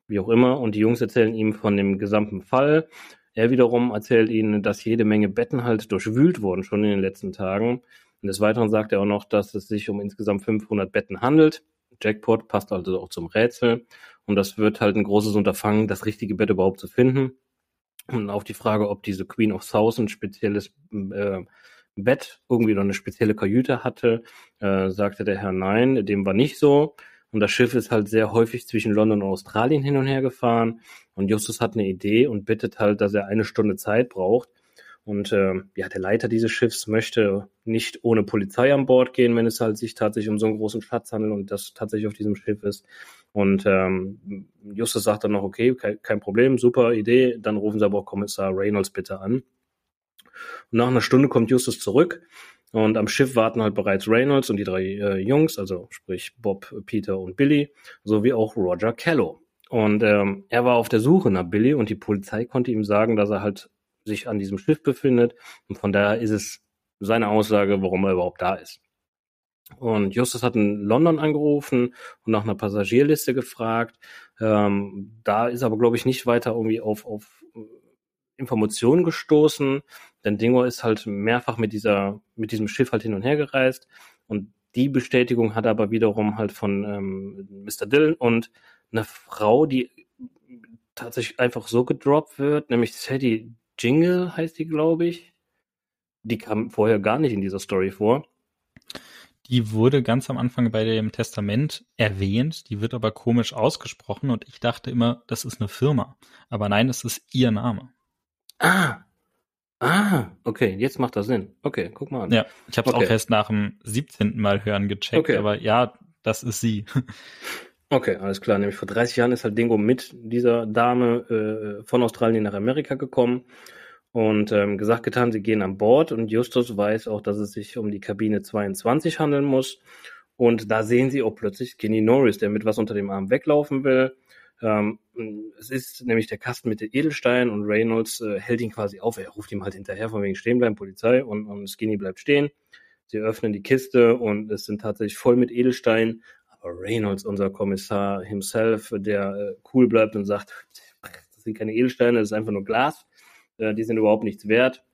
wie auch immer. Und die Jungs erzählen ihm von dem gesamten Fall. Er wiederum erzählt ihnen, dass jede Menge Betten halt durchwühlt wurden schon in den letzten Tagen. Und des Weiteren sagt er auch noch, dass es sich um insgesamt 500 Betten handelt. Jackpot passt also auch zum Rätsel. Und das wird halt ein großes Unterfangen, das richtige Bett überhaupt zu finden. Und auf die Frage, ob diese Queen of ein spezielles äh, Bett irgendwie noch eine spezielle Kajüte hatte, äh, sagte der Herr nein, dem war nicht so. Und das Schiff ist halt sehr häufig zwischen London und Australien hin und her gefahren. Und Justus hat eine Idee und bittet halt, dass er eine Stunde Zeit braucht. Und äh, ja, der Leiter dieses Schiffs möchte nicht ohne Polizei an Bord gehen, wenn es halt sich tatsächlich um so einen großen Schatz handelt und das tatsächlich auf diesem Schiff ist. Und ähm, Justus sagt dann noch, okay, kein, kein Problem, super Idee, dann rufen Sie aber auch Kommissar Reynolds bitte an. Und nach einer Stunde kommt Justus zurück und am Schiff warten halt bereits Reynolds und die drei äh, Jungs, also sprich Bob, Peter und Billy, sowie auch Roger Kello. Und ähm, er war auf der Suche nach Billy und die Polizei konnte ihm sagen, dass er halt sich an diesem Schiff befindet. Und von daher ist es seine Aussage, warum er überhaupt da ist. Und Justus hat in London angerufen und nach einer Passagierliste gefragt. Ähm, da ist aber, glaube ich, nicht weiter irgendwie auf, auf Informationen gestoßen, denn Dingo ist halt mehrfach mit dieser, mit diesem Schiff halt hin und her gereist und Die Bestätigung hat er aber wiederum halt von ähm, Mr. Dillon und eine Frau, die tatsächlich einfach so gedroppt wird, nämlich Sadie Jingle heißt die, glaube ich. Die kam vorher gar nicht in dieser Story vor. Die wurde ganz am Anfang bei dem Testament erwähnt, die wird aber komisch ausgesprochen und ich dachte immer, das ist eine Firma. Aber nein, es ist ihr Name. Ah. Ah, okay, jetzt macht das Sinn. Okay, guck mal an. Ja, ich habe es okay. auch erst nach dem 17. Mal hören gecheckt, okay. aber ja, das ist sie. Okay, alles klar. Nämlich vor 30 Jahren ist halt Dingo mit dieser Dame äh, von Australien nach Amerika gekommen und ähm, gesagt, getan, sie gehen an Bord und Justus weiß auch, dass es sich um die Kabine 22 handeln muss. Und da sehen sie auch plötzlich Skinny Norris, der mit was unter dem Arm weglaufen will. Ähm, es ist nämlich der Kasten mit den Edelsteinen und Reynolds äh, hält ihn quasi auf. Er ruft ihm halt hinterher von wegen stehen bleiben, Polizei und, und Skinny bleibt stehen. Sie öffnen die Kiste und es sind tatsächlich voll mit Edelsteinen, Reynolds, unser Kommissar himself, der äh, cool bleibt und sagt, das sind keine Edelsteine, das ist einfach nur Glas, äh, die sind überhaupt nichts wert.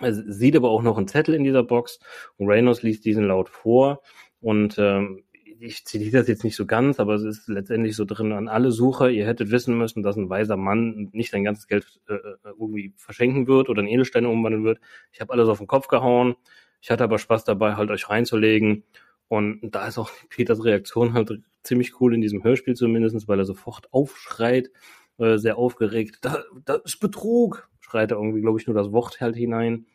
Er sieht aber auch noch einen Zettel in dieser Box und Reynolds liest diesen laut vor und ähm, ich zitiere das jetzt nicht so ganz, aber es ist letztendlich so drin an alle Sucher, ihr hättet wissen müssen, dass ein weiser Mann nicht sein ganzes Geld äh, äh irgendwie verschenken wird oder in Edelsteine umwandeln wird. Ich habe alles auf den Kopf gehauen. Ich hatte aber Spaß dabei, halt euch reinzulegen. Und da ist auch Peters Reaktion halt ziemlich cool in diesem Hörspiel zumindest, weil er sofort aufschreit, äh, sehr aufgeregt. Da, da ist Betrug, schreit er irgendwie, glaube ich, nur das Wort halt hinein.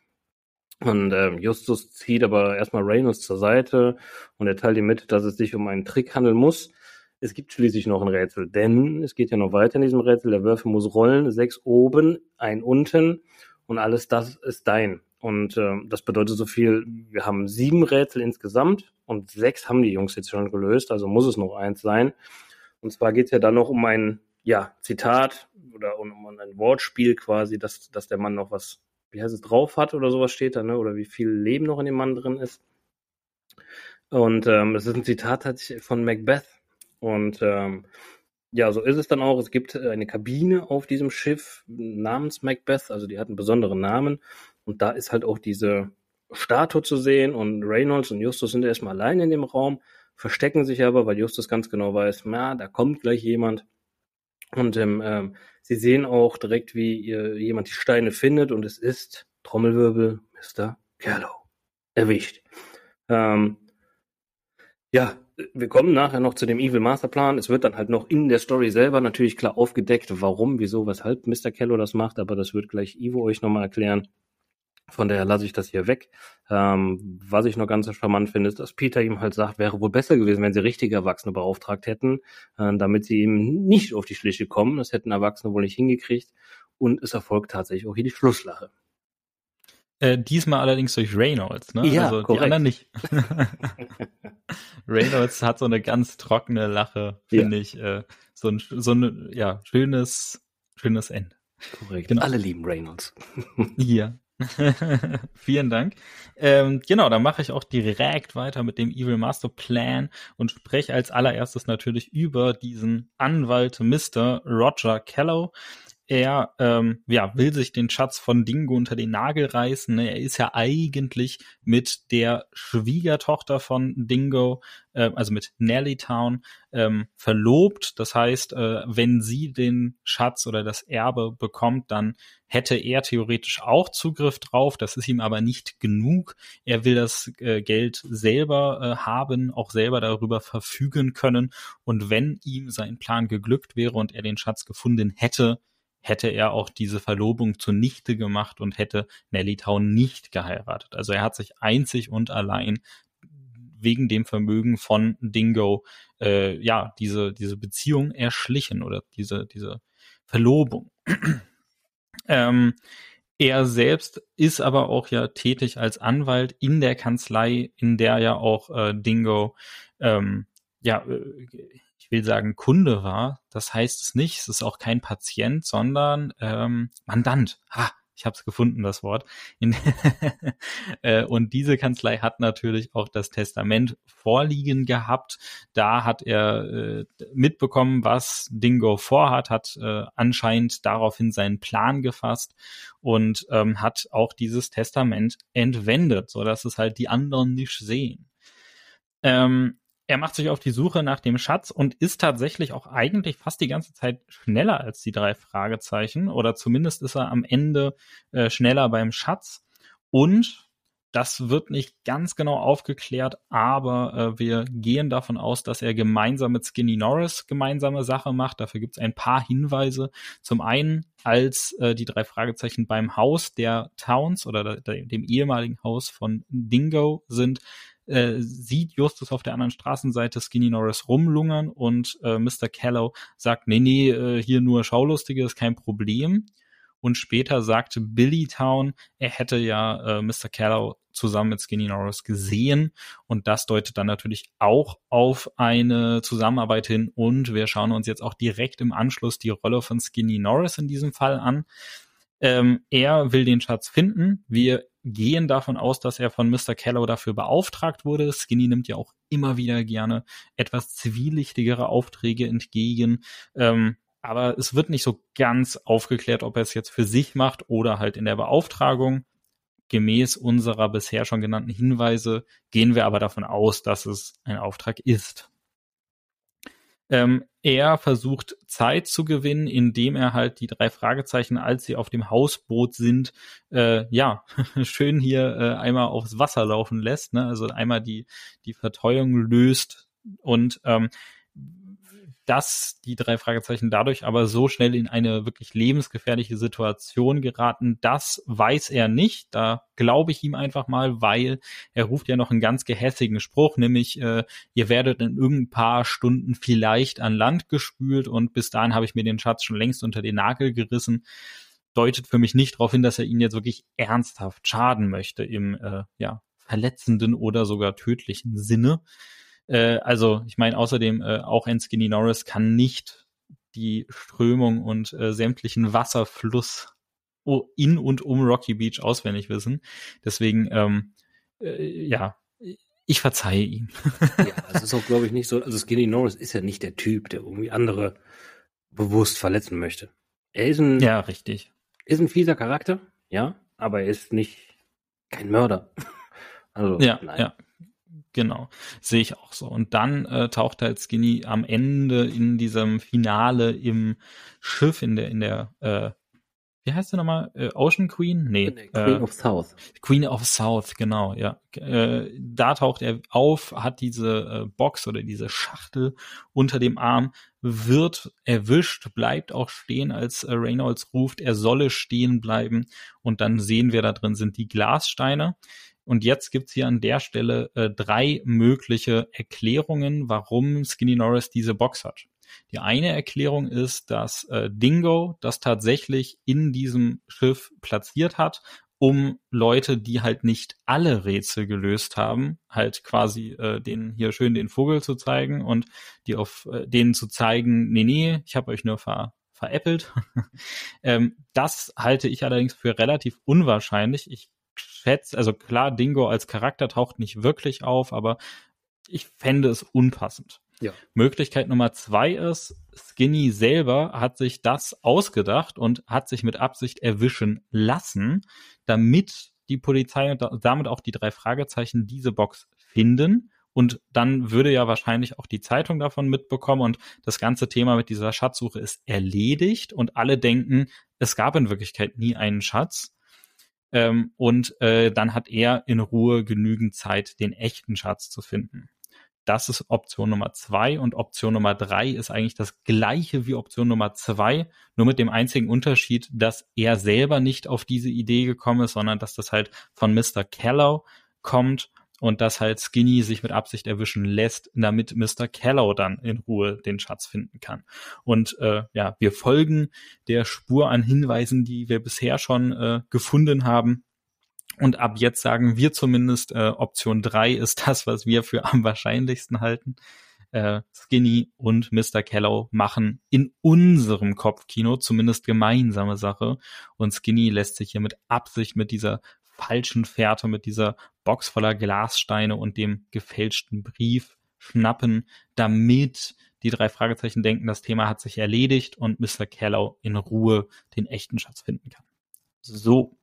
Und ähm, Justus zieht aber erstmal Reynolds zur Seite und er teilt ihm mit, dass es sich um einen Trick handeln muss. Es gibt schließlich noch ein Rätsel, denn es geht ja noch weiter in diesem Rätsel. Der Würfel muss rollen, sechs oben, ein unten und alles das ist dein. Und äh, das bedeutet so viel, wir haben sieben Rätsel insgesamt und sechs haben die Jungs jetzt schon gelöst, also muss es noch eins sein. Und zwar geht es ja dann noch um ein ja, Zitat oder um, um ein Wortspiel quasi, dass, dass der Mann noch was, wie heißt es, drauf hat oder sowas steht da, ne? Oder wie viel Leben noch in dem Mann drin ist. Und ähm, es ist ein Zitat von Macbeth. Und ähm, ja, so ist es dann auch. Es gibt eine Kabine auf diesem Schiff namens Macbeth, also die hat einen besonderen Namen. Und da ist halt auch diese Statue zu sehen und Reynolds und Justus sind erstmal allein in dem Raum, verstecken sich aber, weil Justus ganz genau weiß, na, da kommt gleich jemand. Und ähm, ähm, sie sehen auch direkt, wie ihr, jemand die Steine findet und es ist Trommelwirbel Mr. Callow. Erwischt. Ähm, ja, wir kommen nachher noch zu dem Evil Masterplan. Es wird dann halt noch in der Story selber natürlich klar aufgedeckt, warum, wieso, weshalb Mr. Callow das macht, aber das wird gleich Ivo euch nochmal erklären. Von daher lasse ich das hier weg. Ähm, was ich noch ganz charmant finde, ist, dass Peter ihm halt sagt, wäre wohl besser gewesen, wenn sie richtige Erwachsene beauftragt hätten, äh, damit sie ihm nicht auf die Schliche kommen. Das hätten Erwachsene wohl nicht hingekriegt. Und es erfolgt tatsächlich auch hier die Schlusslache. Äh, diesmal allerdings durch Reynolds, ne? Ja, also korrekt. die anderen nicht. Reynolds hat so eine ganz trockene Lache, finde ja. ich. Äh, so ein, so ein ja, schönes, schönes Ende. Korrekt. Genau. Alle lieben Reynolds. ja. Vielen Dank. Ähm, genau, dann mache ich auch direkt weiter mit dem Evil Master Plan und spreche als allererstes natürlich über diesen Anwalt Mr. Roger Kellow, er ähm, ja, will sich den Schatz von Dingo unter den Nagel reißen. Er ist ja eigentlich mit der Schwiegertochter von Dingo, äh, also mit Nelly Town, ähm, verlobt. Das heißt, äh, wenn sie den Schatz oder das Erbe bekommt, dann hätte er theoretisch auch Zugriff drauf. Das ist ihm aber nicht genug. Er will das äh, Geld selber äh, haben, auch selber darüber verfügen können. Und wenn ihm sein Plan geglückt wäre und er den Schatz gefunden hätte, hätte er auch diese Verlobung zunichte gemacht und hätte Nelly Town nicht geheiratet. Also er hat sich einzig und allein wegen dem Vermögen von Dingo äh, ja diese diese Beziehung erschlichen oder diese diese Verlobung. ähm, er selbst ist aber auch ja tätig als Anwalt in der Kanzlei, in der ja auch äh, Dingo ähm, ja äh, will sagen, Kunde war. Das heißt es nicht. Es ist auch kein Patient, sondern ähm, Mandant. Ha, ich habe es gefunden, das Wort. Äh, und diese Kanzlei hat natürlich auch das Testament vorliegen gehabt. Da hat er äh, mitbekommen, was Dingo vorhat, hat äh, anscheinend daraufhin seinen Plan gefasst und ähm, hat auch dieses Testament entwendet, so dass es halt die anderen nicht sehen. Ähm, er macht sich auf die Suche nach dem Schatz und ist tatsächlich auch eigentlich fast die ganze Zeit schneller als die drei Fragezeichen oder zumindest ist er am Ende äh, schneller beim Schatz und das wird nicht ganz genau aufgeklärt, aber äh, wir gehen davon aus, dass er gemeinsam mit Skinny Norris gemeinsame Sache macht. Dafür gibt es ein paar Hinweise. Zum einen, als äh, die drei Fragezeichen beim Haus der Towns oder der, dem ehemaligen Haus von Dingo sind, äh, sieht Justus auf der anderen Straßenseite Skinny Norris rumlungern und äh, Mr. Callow sagt, nee, nee, äh, hier nur Schaulustige ist kein Problem. Und später sagte Billy Town, er hätte ja äh, Mr. Callow zusammen mit Skinny Norris gesehen. Und das deutet dann natürlich auch auf eine Zusammenarbeit hin. Und wir schauen uns jetzt auch direkt im Anschluss die Rolle von Skinny Norris in diesem Fall an. Ähm, er will den Schatz finden. Wir gehen davon aus, dass er von Mr. Kello dafür beauftragt wurde. Skinny nimmt ja auch immer wieder gerne etwas zwielichtigere Aufträge entgegen. Ähm, aber es wird nicht so ganz aufgeklärt, ob er es jetzt für sich macht oder halt in der Beauftragung gemäß unserer bisher schon genannten Hinweise gehen wir aber davon aus, dass es ein Auftrag ist. Ähm, er versucht Zeit zu gewinnen, indem er halt die drei Fragezeichen, als sie auf dem Hausboot sind, äh, ja, schön hier äh, einmal aufs Wasser laufen lässt, ne? also einmal die, die Verteuung löst und ähm, dass die drei Fragezeichen dadurch aber so schnell in eine wirklich lebensgefährliche Situation geraten, das weiß er nicht. Da glaube ich ihm einfach mal, weil er ruft ja noch einen ganz gehässigen Spruch, nämlich äh, ihr werdet in irgendein paar Stunden vielleicht an Land gespült und bis dahin habe ich mir den Schatz schon längst unter den Nagel gerissen. Deutet für mich nicht darauf hin, dass er ihnen jetzt wirklich ernsthaft schaden möchte im äh, ja, verletzenden oder sogar tödlichen Sinne. Äh, also ich meine, außerdem äh, auch ein Skinny Norris kann nicht die Strömung und äh, sämtlichen Wasserfluss in und um Rocky Beach auswendig wissen. Deswegen, ähm, äh, ja, ich verzeihe ihm. ja, das ist auch, glaube ich, nicht so. Also Skinny Norris ist ja nicht der Typ, der irgendwie andere bewusst verletzen möchte. Er ist ein, ja, richtig. Ist ein fieser Charakter, ja, aber er ist nicht kein Mörder. Also, ja, nein. ja, Genau, sehe ich auch so. Und dann äh, taucht halt Skinny am Ende in diesem Finale im Schiff in der in der äh, wie heißt der nochmal? Äh, Ocean Queen? Nee. Queen äh, of South. Queen of South, genau, ja. Äh, da taucht er auf, hat diese äh, Box oder diese Schachtel unter dem Arm, wird erwischt, bleibt auch stehen, als äh, Reynolds ruft, er solle stehen bleiben. Und dann sehen wir da drin sind die Glassteine. Und jetzt gibt's hier an der Stelle äh, drei mögliche Erklärungen, warum Skinny Norris diese Box hat. Die eine Erklärung ist, dass äh, Dingo das tatsächlich in diesem Schiff platziert hat, um Leute, die halt nicht alle Rätsel gelöst haben, halt quasi äh, denen hier schön den Vogel zu zeigen und die auf äh, denen zu zeigen, nee, nee, ich habe euch nur ver veräppelt. ähm, das halte ich allerdings für relativ unwahrscheinlich. Ich schätze, also klar, Dingo als Charakter taucht nicht wirklich auf, aber ich fände es unpassend. Ja. Möglichkeit Nummer zwei ist, Skinny selber hat sich das ausgedacht und hat sich mit Absicht erwischen lassen, damit die Polizei und damit auch die drei Fragezeichen diese Box finden. Und dann würde ja wahrscheinlich auch die Zeitung davon mitbekommen und das ganze Thema mit dieser Schatzsuche ist erledigt und alle denken, es gab in Wirklichkeit nie einen Schatz. Ähm, und äh, dann hat er in Ruhe genügend Zeit, den echten Schatz zu finden. Das ist Option Nummer zwei und Option Nummer drei ist eigentlich das gleiche wie Option Nummer zwei, nur mit dem einzigen Unterschied, dass er selber nicht auf diese Idee gekommen ist, sondern dass das halt von Mr. Kellow kommt und dass halt Skinny sich mit Absicht erwischen lässt, damit Mr. Kellow dann in Ruhe den Schatz finden kann. Und äh, ja, wir folgen der Spur an Hinweisen, die wir bisher schon äh, gefunden haben. Und ab jetzt sagen wir zumindest, äh, Option drei ist das, was wir für am wahrscheinlichsten halten. Äh, Skinny und Mr. Kellow machen in unserem Kopfkino zumindest gemeinsame Sache. Und Skinny lässt sich hier mit Absicht mit dieser falschen Fährte, mit dieser Box voller Glassteine und dem gefälschten Brief schnappen, damit die drei Fragezeichen denken, das Thema hat sich erledigt und Mr. Kellow in Ruhe den echten Schatz finden kann. So.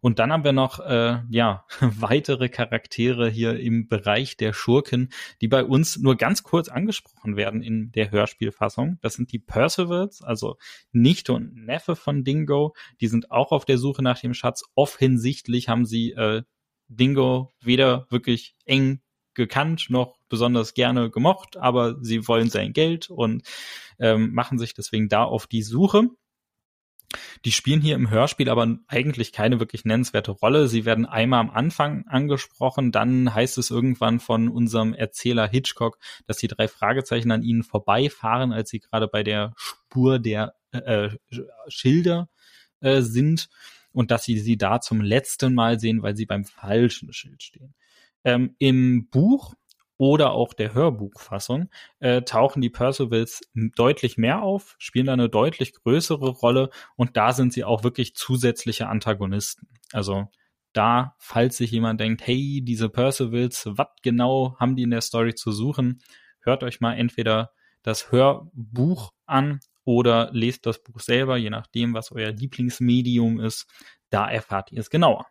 Und dann haben wir noch äh, ja weitere Charaktere hier im Bereich der Schurken, die bei uns nur ganz kurz angesprochen werden in der Hörspielfassung. Das sind die Percivals, also Nichte und Neffe von Dingo. Die sind auch auf der Suche nach dem Schatz. Offensichtlich haben sie äh, Dingo weder wirklich eng gekannt noch besonders gerne gemocht, aber sie wollen sein Geld und ähm, machen sich deswegen da auf die Suche. Die spielen hier im Hörspiel aber eigentlich keine wirklich nennenswerte Rolle. Sie werden einmal am Anfang angesprochen, dann heißt es irgendwann von unserem Erzähler Hitchcock, dass die drei Fragezeichen an ihnen vorbeifahren, als sie gerade bei der Spur der äh, äh, Schilder äh, sind und dass sie sie da zum letzten Mal sehen, weil sie beim falschen Schild stehen. Ähm, Im Buch oder auch der Hörbuchfassung äh, tauchen die Percivals deutlich mehr auf, spielen da eine deutlich größere Rolle und da sind sie auch wirklich zusätzliche Antagonisten. Also da, falls sich jemand denkt, hey, diese Percivals, was genau haben die in der Story zu suchen, hört euch mal entweder das Hörbuch an oder lest das Buch selber, je nachdem, was euer Lieblingsmedium ist. Da erfahrt ihr es genauer.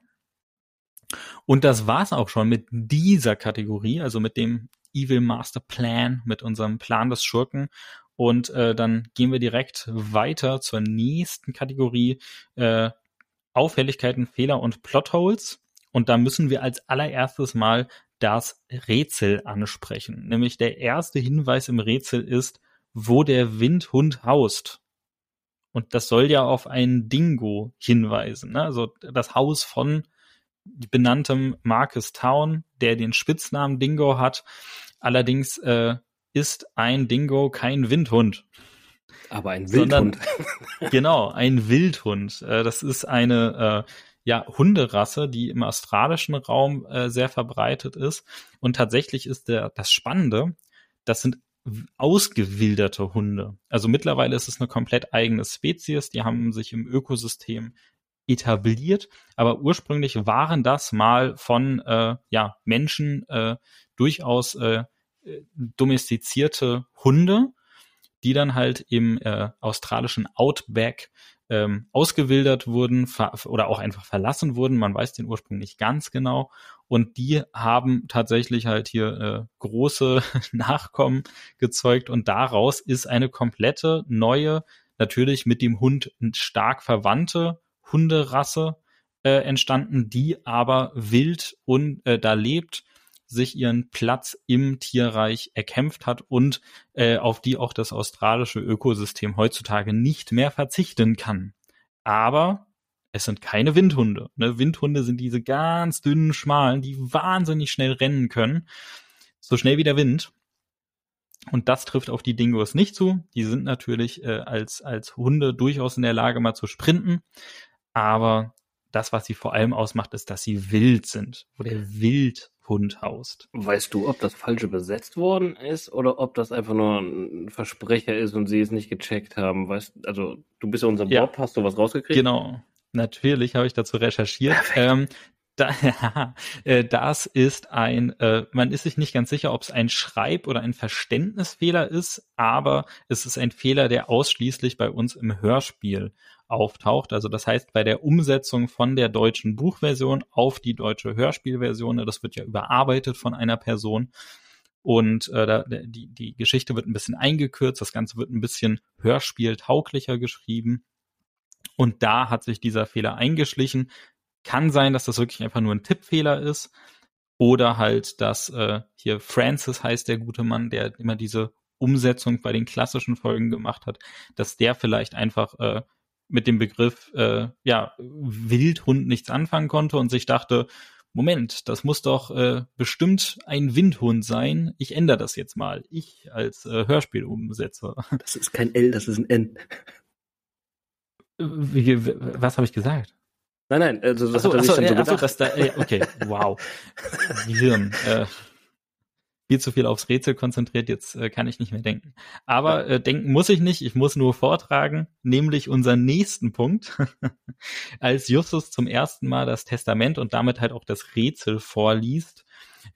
Und das war's auch schon mit dieser Kategorie, also mit dem Evil Master Plan, mit unserem Plan des Schurken. Und äh, dann gehen wir direkt weiter zur nächsten Kategorie äh, Auffälligkeiten, Fehler und Plotholes. Und da müssen wir als allererstes mal das Rätsel ansprechen. Nämlich der erste Hinweis im Rätsel ist, wo der Windhund haust. Und das soll ja auf ein Dingo hinweisen. Ne? Also das Haus von benanntem Marcus Town, der den Spitznamen Dingo hat. Allerdings äh, ist ein Dingo kein Windhund. Aber ein Wildhund. Sondern, genau, ein Wildhund. Äh, das ist eine äh, ja, Hunderasse, die im australischen Raum äh, sehr verbreitet ist. Und tatsächlich ist der, das Spannende, das sind ausgewilderte Hunde. Also mittlerweile ist es eine komplett eigene Spezies. Die haben sich im Ökosystem etabliert, aber ursprünglich waren das mal von äh, ja, Menschen äh, durchaus äh, domestizierte Hunde, die dann halt im äh, australischen Outback ähm, ausgewildert wurden oder auch einfach verlassen wurden. Man weiß den Ursprung nicht ganz genau. Und die haben tatsächlich halt hier äh, große Nachkommen gezeugt und daraus ist eine komplette neue, natürlich mit dem Hund stark verwandte Hunderasse äh, entstanden, die aber wild und äh, da lebt, sich ihren Platz im Tierreich erkämpft hat und äh, auf die auch das australische Ökosystem heutzutage nicht mehr verzichten kann. Aber es sind keine Windhunde. Ne? Windhunde sind diese ganz dünnen, schmalen, die wahnsinnig schnell rennen können. So schnell wie der Wind. Und das trifft auf die Dingos nicht zu. Die sind natürlich äh, als, als Hunde durchaus in der Lage, mal zu sprinten aber das, was sie vor allem ausmacht, ist, dass sie wild sind, wo der Wildhund haust. Weißt du, ob das falsche besetzt worden ist oder ob das einfach nur ein Versprecher ist und sie es nicht gecheckt haben? Weißt, also du bist ja unser Bob, ja. hast du was rausgekriegt? Genau. Natürlich habe ich dazu recherchiert. Ähm, da, äh, das ist ein, äh, man ist sich nicht ganz sicher, ob es ein Schreib- oder ein Verständnisfehler ist, aber es ist ein Fehler, der ausschließlich bei uns im Hörspiel auftaucht. Also das heißt, bei der Umsetzung von der deutschen Buchversion auf die deutsche Hörspielversion, das wird ja überarbeitet von einer Person. Und äh, da, die, die Geschichte wird ein bisschen eingekürzt, das Ganze wird ein bisschen hörspieltauglicher geschrieben. Und da hat sich dieser Fehler eingeschlichen. Kann sein, dass das wirklich einfach nur ein Tippfehler ist. Oder halt, dass äh, hier Francis heißt der gute Mann, der immer diese Umsetzung bei den klassischen Folgen gemacht hat, dass der vielleicht einfach äh, mit dem Begriff äh, ja Wildhund nichts anfangen konnte und sich dachte, Moment, das muss doch äh, bestimmt ein Windhund sein. Ich ändere das jetzt mal. Ich als äh, Hörspielumsetzer. Das ist kein L, das ist ein N. Wie, was habe ich gesagt? Nein, nein, also das achso, hat er sich achso, dann so äh, achso, da, äh, okay, wow. Gehirn. Äh, viel zu viel aufs Rätsel konzentriert, jetzt äh, kann ich nicht mehr denken. Aber äh, denken muss ich nicht, ich muss nur vortragen, nämlich unseren nächsten Punkt. Als Justus zum ersten Mal das Testament und damit halt auch das Rätsel vorliest,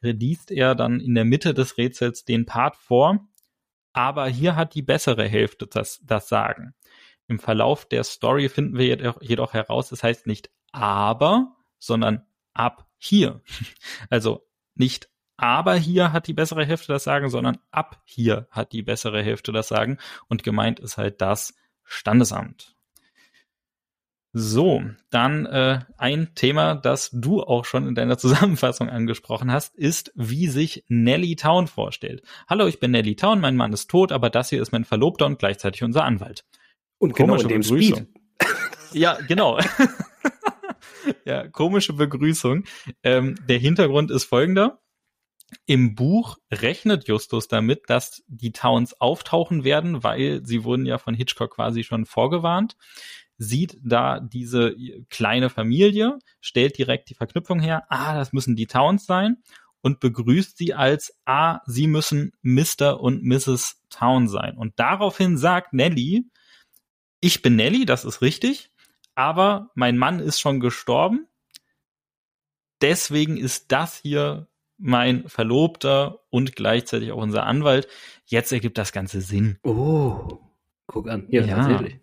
liest er dann in der Mitte des Rätsels den Part vor, aber hier hat die bessere Hälfte das, das Sagen. Im Verlauf der Story finden wir jedoch, jedoch heraus, es heißt nicht aber, sondern ab hier. Also nicht aber hier hat die bessere Hälfte das Sagen, sondern ab hier hat die bessere Hälfte das Sagen. Und gemeint ist halt das Standesamt. So, dann äh, ein Thema, das du auch schon in deiner Zusammenfassung angesprochen hast, ist, wie sich Nelly Town vorstellt. Hallo, ich bin Nelly Town, mein Mann ist tot, aber das hier ist mein Verlobter und gleichzeitig unser Anwalt. Und genau in dem Speed. Ja, genau. ja, komische Begrüßung. Ähm, der Hintergrund ist folgender. Im Buch rechnet Justus damit, dass die Towns auftauchen werden, weil sie wurden ja von Hitchcock quasi schon vorgewarnt sieht da diese kleine Familie, stellt direkt die Verknüpfung her, ah, das müssen die Towns sein und begrüßt sie als, ah, sie müssen Mr. und Mrs. Town sein. Und daraufhin sagt Nelly, ich bin Nelly, das ist richtig, aber mein Mann ist schon gestorben. Deswegen ist das hier mein Verlobter und gleichzeitig auch unser Anwalt. Jetzt ergibt das Ganze Sinn. Oh, guck an. Ja, ja. tatsächlich.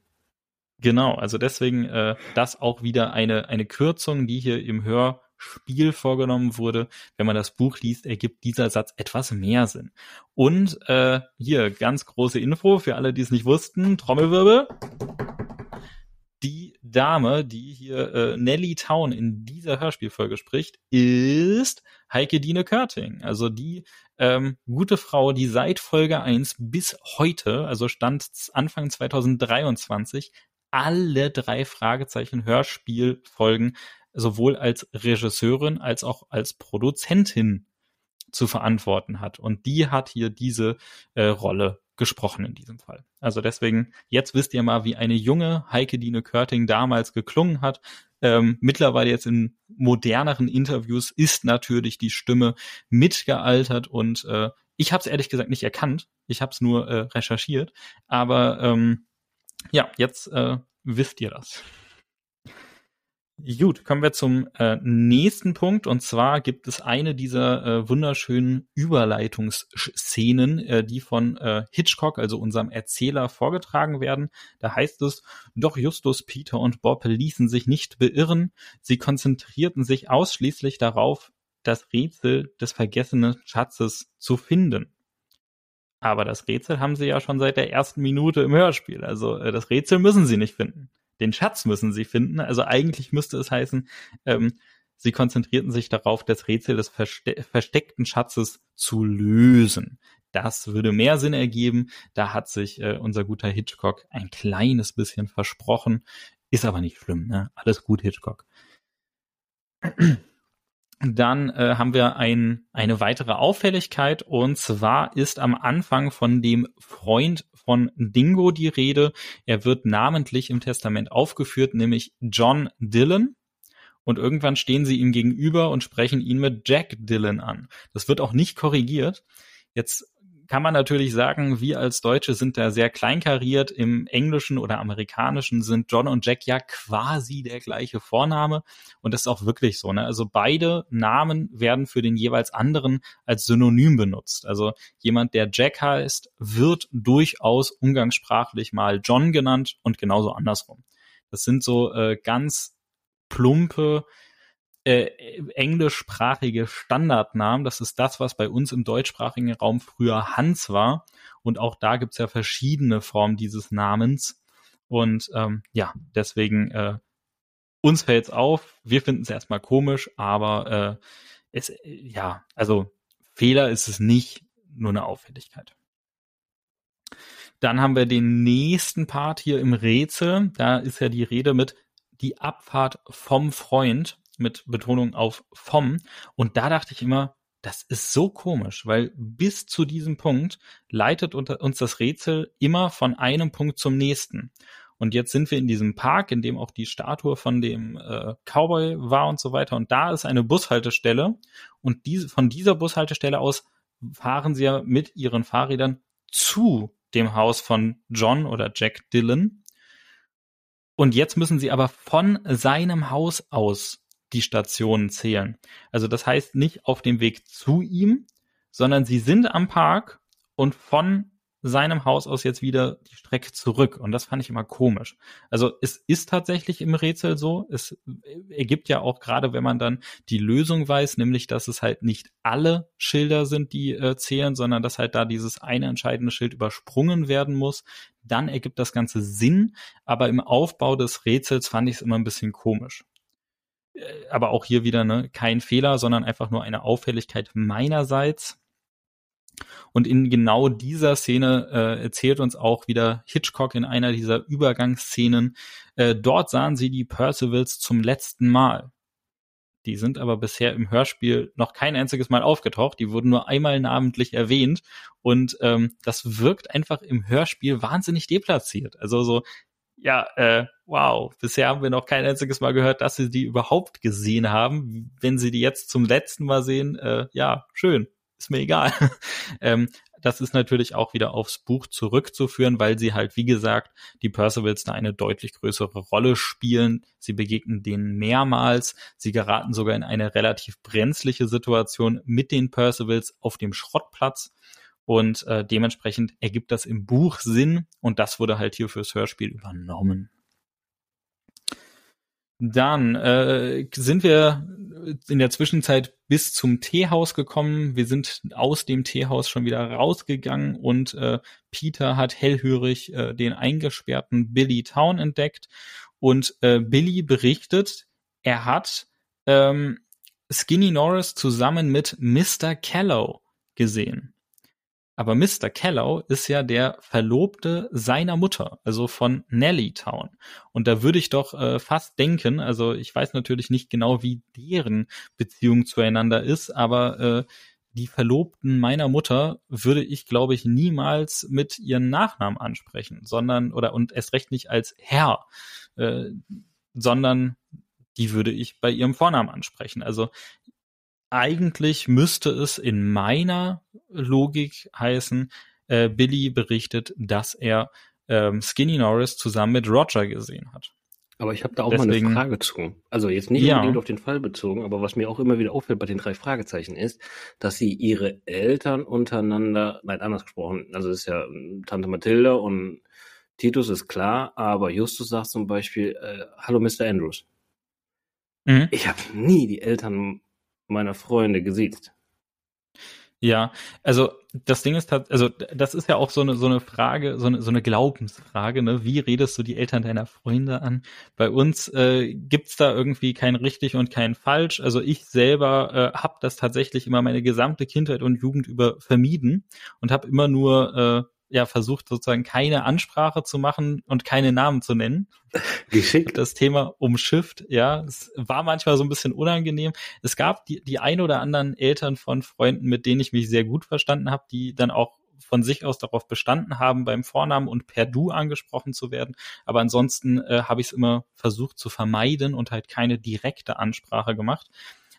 Genau, also deswegen äh, das auch wieder eine, eine Kürzung, die hier im Hörspiel vorgenommen wurde. Wenn man das Buch liest, ergibt dieser Satz etwas mehr Sinn. Und äh, hier ganz große Info für alle, die es nicht wussten. Trommelwirbel. Die Dame, die hier äh, Nelly Town in dieser Hörspielfolge spricht, ist Heike Dine Körting. Also die ähm, gute Frau, die seit Folge 1 bis heute, also stand Anfang 2023, alle drei Fragezeichen Hörspielfolgen sowohl als Regisseurin als auch als Produzentin zu verantworten hat. Und die hat hier diese äh, Rolle gesprochen in diesem Fall. Also deswegen, jetzt wisst ihr mal, wie eine junge Heike Dine Körting damals geklungen hat. Ähm, mittlerweile jetzt in moderneren Interviews ist natürlich die Stimme mitgealtert und äh, ich habe es ehrlich gesagt nicht erkannt. Ich habe es nur äh, recherchiert. Aber ähm, ja, jetzt äh, wisst ihr das. Gut, kommen wir zum äh, nächsten Punkt. Und zwar gibt es eine dieser äh, wunderschönen Überleitungsszenen, äh, die von äh, Hitchcock, also unserem Erzähler, vorgetragen werden. Da heißt es, doch Justus, Peter und Bob ließen sich nicht beirren. Sie konzentrierten sich ausschließlich darauf, das Rätsel des vergessenen Schatzes zu finden. Aber das Rätsel haben sie ja schon seit der ersten Minute im Hörspiel. Also äh, das Rätsel müssen sie nicht finden. Den Schatz müssen sie finden. Also eigentlich müsste es heißen, ähm, sie konzentrierten sich darauf, das Rätsel des verste versteckten Schatzes zu lösen. Das würde mehr Sinn ergeben. Da hat sich äh, unser guter Hitchcock ein kleines bisschen versprochen. Ist aber nicht schlimm, ne? Alles gut, Hitchcock. Dann äh, haben wir ein, eine weitere Auffälligkeit und zwar ist am Anfang von dem Freund von Dingo die Rede. Er wird namentlich im Testament aufgeführt, nämlich John Dillon. Und irgendwann stehen sie ihm gegenüber und sprechen ihn mit Jack Dillon an. Das wird auch nicht korrigiert. Jetzt kann man natürlich sagen, wir als Deutsche sind da sehr kleinkariert. Im Englischen oder Amerikanischen sind John und Jack ja quasi der gleiche Vorname. Und das ist auch wirklich so. Ne? Also beide Namen werden für den jeweils anderen als Synonym benutzt. Also jemand, der Jack heißt, wird durchaus umgangssprachlich mal John genannt und genauso andersrum. Das sind so äh, ganz plumpe äh, englischsprachige Standardnamen. Das ist das, was bei uns im deutschsprachigen Raum früher Hans war. Und auch da gibt's ja verschiedene Formen dieses Namens. Und ähm, ja, deswegen äh, uns fällt's auf. Wir finden es erstmal komisch, aber äh, es, ja, also Fehler ist es nicht, nur eine Auffälligkeit. Dann haben wir den nächsten Part hier im Rätsel. Da ist ja die Rede mit die Abfahrt vom Freund mit Betonung auf vom. Und da dachte ich immer, das ist so komisch, weil bis zu diesem Punkt leitet uns das Rätsel immer von einem Punkt zum nächsten. Und jetzt sind wir in diesem Park, in dem auch die Statue von dem äh, Cowboy war und so weiter. Und da ist eine Bushaltestelle. Und diese, von dieser Bushaltestelle aus fahren sie ja mit ihren Fahrrädern zu dem Haus von John oder Jack Dillon. Und jetzt müssen sie aber von seinem Haus aus die Stationen zählen. Also das heißt nicht auf dem Weg zu ihm, sondern sie sind am Park und von seinem Haus aus jetzt wieder die Strecke zurück. Und das fand ich immer komisch. Also es ist tatsächlich im Rätsel so. Es ergibt ja auch gerade, wenn man dann die Lösung weiß, nämlich, dass es halt nicht alle Schilder sind, die äh, zählen, sondern dass halt da dieses eine entscheidende Schild übersprungen werden muss. Dann ergibt das Ganze Sinn. Aber im Aufbau des Rätsels fand ich es immer ein bisschen komisch aber auch hier wieder ne, kein Fehler, sondern einfach nur eine Auffälligkeit meinerseits. Und in genau dieser Szene äh, erzählt uns auch wieder Hitchcock in einer dieser Übergangsszenen, äh, dort sahen sie die Percivals zum letzten Mal. Die sind aber bisher im Hörspiel noch kein einziges Mal aufgetaucht. Die wurden nur einmal namentlich erwähnt. Und ähm, das wirkt einfach im Hörspiel wahnsinnig deplatziert. Also so, ja, äh, wow, bisher haben wir noch kein einziges Mal gehört, dass sie die überhaupt gesehen haben. Wenn sie die jetzt zum letzten Mal sehen, äh, ja, schön ist mir egal. ähm, das ist natürlich auch wieder aufs Buch zurückzuführen, weil sie halt, wie gesagt, die Percivals da eine deutlich größere Rolle spielen. Sie begegnen denen mehrmals. Sie geraten sogar in eine relativ brenzliche Situation mit den Percivals auf dem Schrottplatz. Und äh, dementsprechend ergibt das im Buch Sinn und das wurde halt hier fürs Hörspiel übernommen. Dann äh, sind wir in der Zwischenzeit bis zum Teehaus gekommen. Wir sind aus dem Teehaus schon wieder rausgegangen und äh, Peter hat hellhörig äh, den eingesperrten Billy Town entdeckt und äh, Billy berichtet, er hat ähm, Skinny Norris zusammen mit Mr. Callow gesehen. Aber Mr. Callow ist ja der Verlobte seiner Mutter, also von Nelly Town. Und da würde ich doch äh, fast denken, also ich weiß natürlich nicht genau, wie deren Beziehung zueinander ist, aber äh, die Verlobten meiner Mutter würde ich, glaube ich, niemals mit ihren Nachnamen ansprechen, sondern oder und erst recht nicht als Herr, äh, sondern die würde ich bei ihrem Vornamen ansprechen. Also eigentlich müsste es in meiner Logik heißen, äh, Billy berichtet, dass er ähm, Skinny Norris zusammen mit Roger gesehen hat. Aber ich habe da auch Deswegen, mal eine Frage zu. Also jetzt nicht ja. unbedingt auf den Fall bezogen, aber was mir auch immer wieder auffällt bei den drei Fragezeichen ist, dass sie ihre Eltern untereinander, nein, anders gesprochen, also es ist ja ähm, Tante Mathilda und Titus ist klar, aber Justus sagt zum Beispiel, äh, hallo Mr. Andrews. Mhm. Ich habe nie die Eltern meiner Freunde gesiezt. Ja, also das Ding ist also das ist ja auch so eine so eine Frage, so eine so eine Glaubensfrage, ne? Wie redest du die Eltern deiner Freunde an? Bei uns äh, gibt's da irgendwie kein richtig und kein falsch. Also ich selber äh, habe das tatsächlich immer meine gesamte Kindheit und Jugend über vermieden und habe immer nur äh, ja versucht sozusagen keine Ansprache zu machen und keine Namen zu nennen. Geschickt. Das Thema umschifft, ja, es war manchmal so ein bisschen unangenehm. Es gab die, die ein oder anderen Eltern von Freunden, mit denen ich mich sehr gut verstanden habe, die dann auch von sich aus darauf bestanden haben, beim Vornamen und per Du angesprochen zu werden. Aber ansonsten äh, habe ich es immer versucht zu vermeiden und halt keine direkte Ansprache gemacht.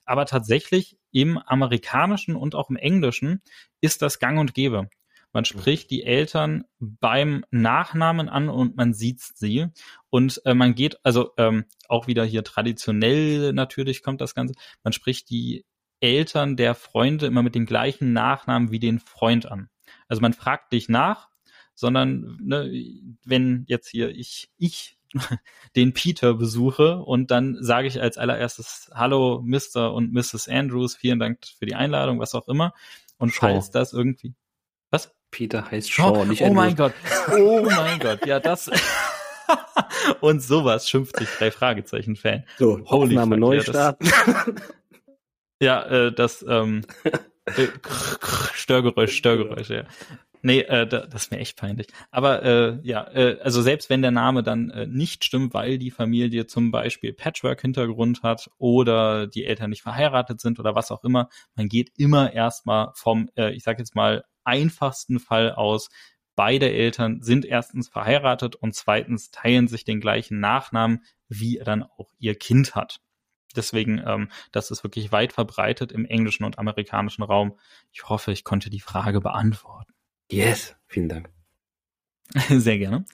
Aber tatsächlich im amerikanischen und auch im englischen ist das gang und gäbe. Man mhm. spricht die Eltern beim Nachnamen an und man sieht sie. Und äh, man geht, also ähm, auch wieder hier traditionell natürlich kommt das Ganze, man spricht die Eltern der Freunde immer mit dem gleichen Nachnamen wie den Freund an. Also man fragt dich nach, sondern ne, wenn jetzt hier ich, ich den Peter besuche und dann sage ich als allererstes Hallo Mr. und Mrs. Andrews, vielen Dank für die Einladung, was auch immer. Und falls das irgendwie. Was? Peter heißt Shaw, oh, nicht Oh mein Gott. Oh mein Gott. Ja, das. und sowas schimpft sich drei Fragezeichen Fan. So, Holy Aufnahme fuck, neu ja, starten. ja, äh, das ähm, äh, Störgeräusch, Störgeräusch, ja. Nee, äh, das ist mir echt peinlich. Aber äh, ja, äh, also selbst wenn der Name dann äh, nicht stimmt, weil die Familie zum Beispiel Patchwork-Hintergrund hat oder die Eltern nicht verheiratet sind oder was auch immer, man geht immer erstmal vom, äh, ich sag jetzt mal, einfachsten Fall aus, beide Eltern sind erstens verheiratet und zweitens teilen sich den gleichen Nachnamen, wie dann auch ihr Kind hat. Deswegen, ähm, das ist wirklich weit verbreitet im englischen und amerikanischen Raum. Ich hoffe, ich konnte die Frage beantworten. Yes, vielen Dank. Sehr gerne.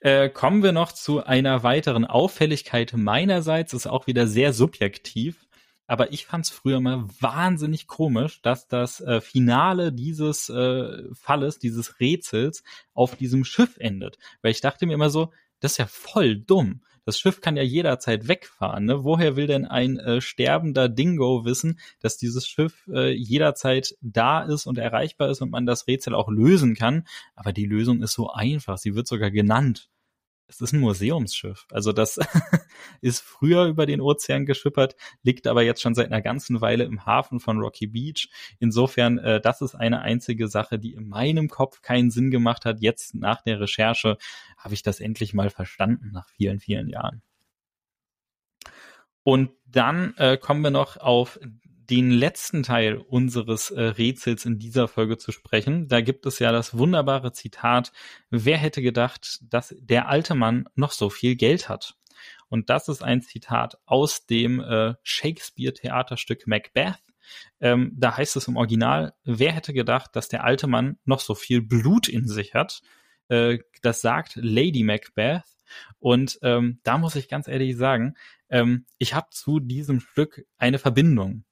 Äh, kommen wir noch zu einer weiteren Auffälligkeit meinerseits, ist auch wieder sehr subjektiv. aber ich fand es früher mal wahnsinnig komisch, dass das äh, Finale dieses äh, Falles, dieses Rätsels auf diesem Schiff endet. Weil ich dachte mir immer so, das ist ja voll dumm. Das Schiff kann ja jederzeit wegfahren. Ne? Woher will denn ein äh, sterbender Dingo wissen, dass dieses Schiff äh, jederzeit da ist und erreichbar ist und man das Rätsel auch lösen kann? Aber die Lösung ist so einfach. Sie wird sogar genannt es ist ein Museumsschiff. Also das ist früher über den Ozean geschippert, liegt aber jetzt schon seit einer ganzen Weile im Hafen von Rocky Beach. Insofern, äh, das ist eine einzige Sache, die in meinem Kopf keinen Sinn gemacht hat. Jetzt nach der Recherche habe ich das endlich mal verstanden nach vielen, vielen Jahren. Und dann äh, kommen wir noch auf den letzten Teil unseres äh, Rätsels in dieser Folge zu sprechen. Da gibt es ja das wunderbare Zitat, wer hätte gedacht, dass der alte Mann noch so viel Geld hat? Und das ist ein Zitat aus dem äh, Shakespeare-Theaterstück Macbeth. Ähm, da heißt es im Original, wer hätte gedacht, dass der alte Mann noch so viel Blut in sich hat? Äh, das sagt Lady Macbeth. Und ähm, da muss ich ganz ehrlich sagen, ähm, ich habe zu diesem Stück eine Verbindung.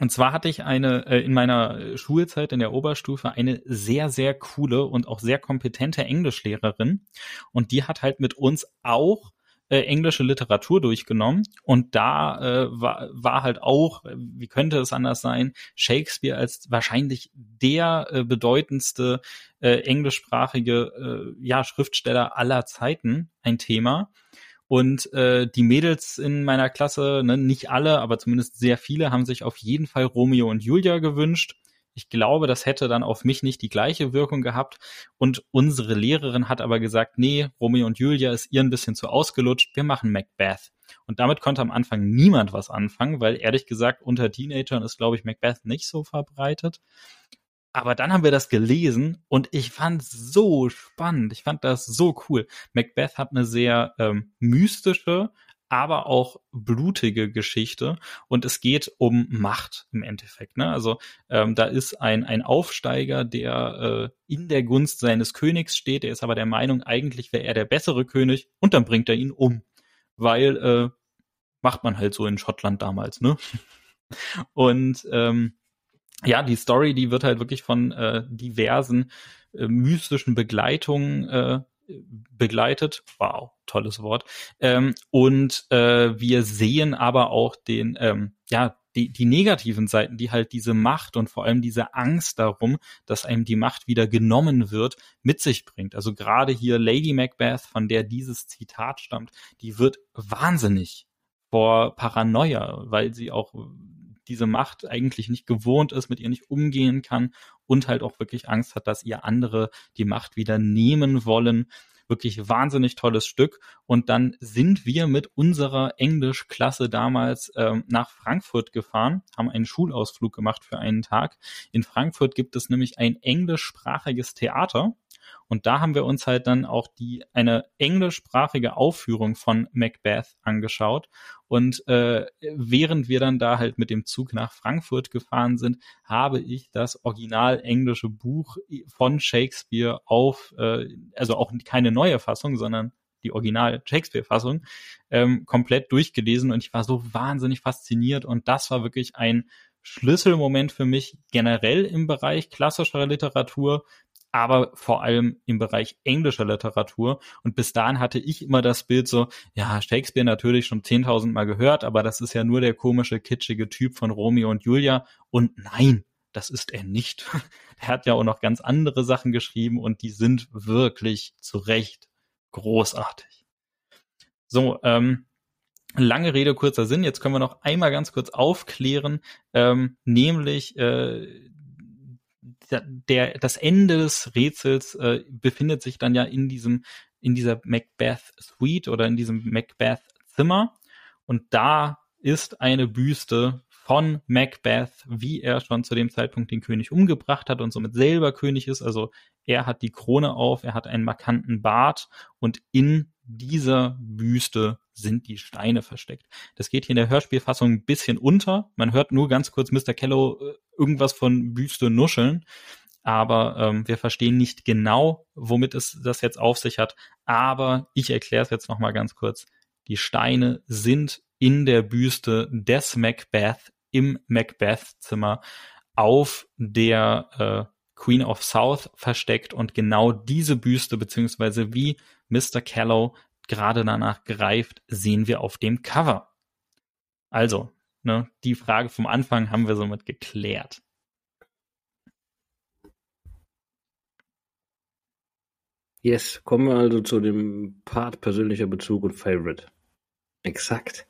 Und zwar hatte ich eine äh, in meiner Schulzeit in der Oberstufe eine sehr sehr coole und auch sehr kompetente Englischlehrerin und die hat halt mit uns auch äh, englische Literatur durchgenommen und da äh, war, war halt auch, wie könnte es anders sein, Shakespeare als wahrscheinlich der äh, bedeutendste äh, englischsprachige äh, ja, Schriftsteller aller Zeiten ein Thema. Und äh, die Mädels in meiner Klasse, ne, nicht alle, aber zumindest sehr viele, haben sich auf jeden Fall Romeo und Julia gewünscht. Ich glaube, das hätte dann auf mich nicht die gleiche Wirkung gehabt. Und unsere Lehrerin hat aber gesagt, nee, Romeo und Julia ist ihr ein bisschen zu ausgelutscht, wir machen Macbeth. Und damit konnte am Anfang niemand was anfangen, weil ehrlich gesagt unter Teenagern ist, glaube ich, Macbeth nicht so verbreitet. Aber dann haben wir das gelesen und ich fand so spannend. Ich fand das so cool. Macbeth hat eine sehr ähm, mystische, aber auch blutige Geschichte und es geht um Macht im Endeffekt. Ne? Also ähm, da ist ein, ein Aufsteiger, der äh, in der Gunst seines Königs steht, der ist aber der Meinung, eigentlich wäre er der bessere König und dann bringt er ihn um, weil äh, macht man halt so in Schottland damals. Ne? Und ähm, ja, die Story, die wird halt wirklich von äh, diversen äh, mystischen Begleitungen äh, begleitet. Wow, tolles Wort. Ähm, und äh, wir sehen aber auch den, ähm, ja, die, die negativen Seiten, die halt diese Macht und vor allem diese Angst darum, dass einem die Macht wieder genommen wird, mit sich bringt. Also gerade hier Lady Macbeth, von der dieses Zitat stammt, die wird wahnsinnig vor Paranoia, weil sie auch diese Macht eigentlich nicht gewohnt ist, mit ihr nicht umgehen kann und halt auch wirklich Angst hat, dass ihr andere die Macht wieder nehmen wollen. Wirklich wahnsinnig tolles Stück. Und dann sind wir mit unserer Englischklasse damals ähm, nach Frankfurt gefahren, haben einen Schulausflug gemacht für einen Tag. In Frankfurt gibt es nämlich ein englischsprachiges Theater und da haben wir uns halt dann auch die eine englischsprachige Aufführung von Macbeth angeschaut. Und äh, während wir dann da halt mit dem Zug nach Frankfurt gefahren sind, habe ich das original englische Buch von Shakespeare auf, äh, also auch keine neue Fassung, sondern die Original Shakespeare-Fassung, ähm, komplett durchgelesen. Und ich war so wahnsinnig fasziniert. Und das war wirklich ein Schlüsselmoment für mich generell im Bereich klassischer Literatur, aber vor allem im Bereich englischer Literatur. Und bis dahin hatte ich immer das Bild so, ja, Shakespeare natürlich schon 10.000 Mal gehört, aber das ist ja nur der komische, kitschige Typ von Romeo und Julia. Und nein, das ist er nicht. er hat ja auch noch ganz andere Sachen geschrieben und die sind wirklich zu Recht großartig. So, ähm, lange Rede, kurzer Sinn. Jetzt können wir noch einmal ganz kurz aufklären, ähm, nämlich äh, der, das Ende des Rätsels äh, befindet sich dann ja in diesem, in dieser Macbeth Suite oder in diesem Macbeth Zimmer. Und da ist eine Büste von Macbeth, wie er schon zu dem Zeitpunkt den König umgebracht hat und somit selber König ist. Also er hat die Krone auf, er hat einen markanten Bart und in dieser Büste sind die Steine versteckt. Das geht hier in der Hörspielfassung ein bisschen unter. Man hört nur ganz kurz Mr. Kello äh, irgendwas von Büste nuscheln, aber ähm, wir verstehen nicht genau, womit es das jetzt auf sich hat. Aber ich erkläre es jetzt nochmal ganz kurz. Die Steine sind in der Büste des Macbeth im Macbeth-Zimmer auf der äh, Queen of South versteckt und genau diese Büste beziehungsweise wie Mr. Callow gerade danach greift, sehen wir auf dem Cover. Also, ne, die Frage vom Anfang haben wir somit geklärt. Yes, kommen wir also zu dem Part persönlicher Bezug und Favorite. Exakt.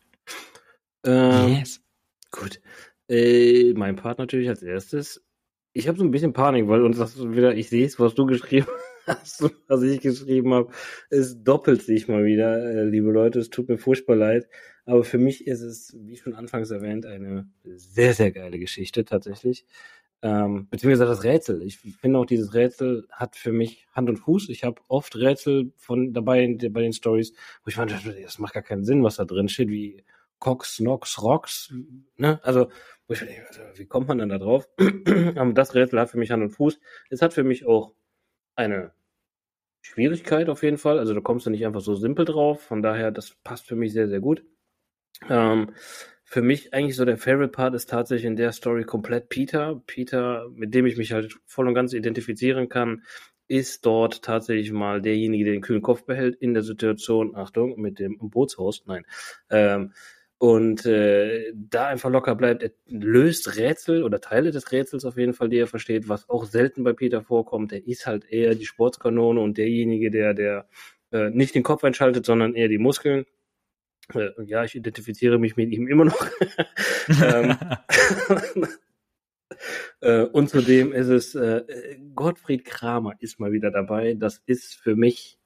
Ähm, yes. Gut. Äh, mein Part natürlich als erstes. Ich habe so ein bisschen Panik, weil uns das wieder, ich sehe es, was du geschrieben hast, was ich geschrieben habe. Es doppelt sich mal wieder, äh, liebe Leute. Es tut mir furchtbar leid. Aber für mich ist es, wie schon anfangs erwähnt, eine sehr, sehr geile Geschichte tatsächlich. Ähm, beziehungsweise das Rätsel. Ich finde auch, dieses Rätsel hat für mich Hand und Fuß. Ich habe oft Rätsel von dabei bei den Stories, wo ich fand, das macht gar keinen Sinn, was da drin steht, wie Cox, Nox, Rocks. Ne? Also, wo ich fand, also, wie kommt man denn da drauf? Aber das Rätsel hat für mich Hand und Fuß. Es hat für mich auch eine Schwierigkeit auf jeden Fall. Also da kommst du nicht einfach so simpel drauf. Von daher, das passt für mich sehr, sehr gut. Ähm, für mich eigentlich so der Favorite Part ist tatsächlich in der Story komplett Peter. Peter, mit dem ich mich halt voll und ganz identifizieren kann, ist dort tatsächlich mal derjenige, der den kühlen Kopf behält in der Situation, Achtung, mit dem Bootshaus, nein. Ähm, und äh, da einfach locker bleibt, er löst Rätsel oder Teile des Rätsels auf jeden Fall, die er versteht, was auch selten bei Peter vorkommt. Er ist halt eher die Sportskanone und derjenige, der, der äh, nicht den Kopf einschaltet, sondern eher die Muskeln. Äh, ja, ich identifiziere mich mit ihm immer noch. ähm, äh, und zudem ist es, äh, Gottfried Kramer ist mal wieder dabei. Das ist für mich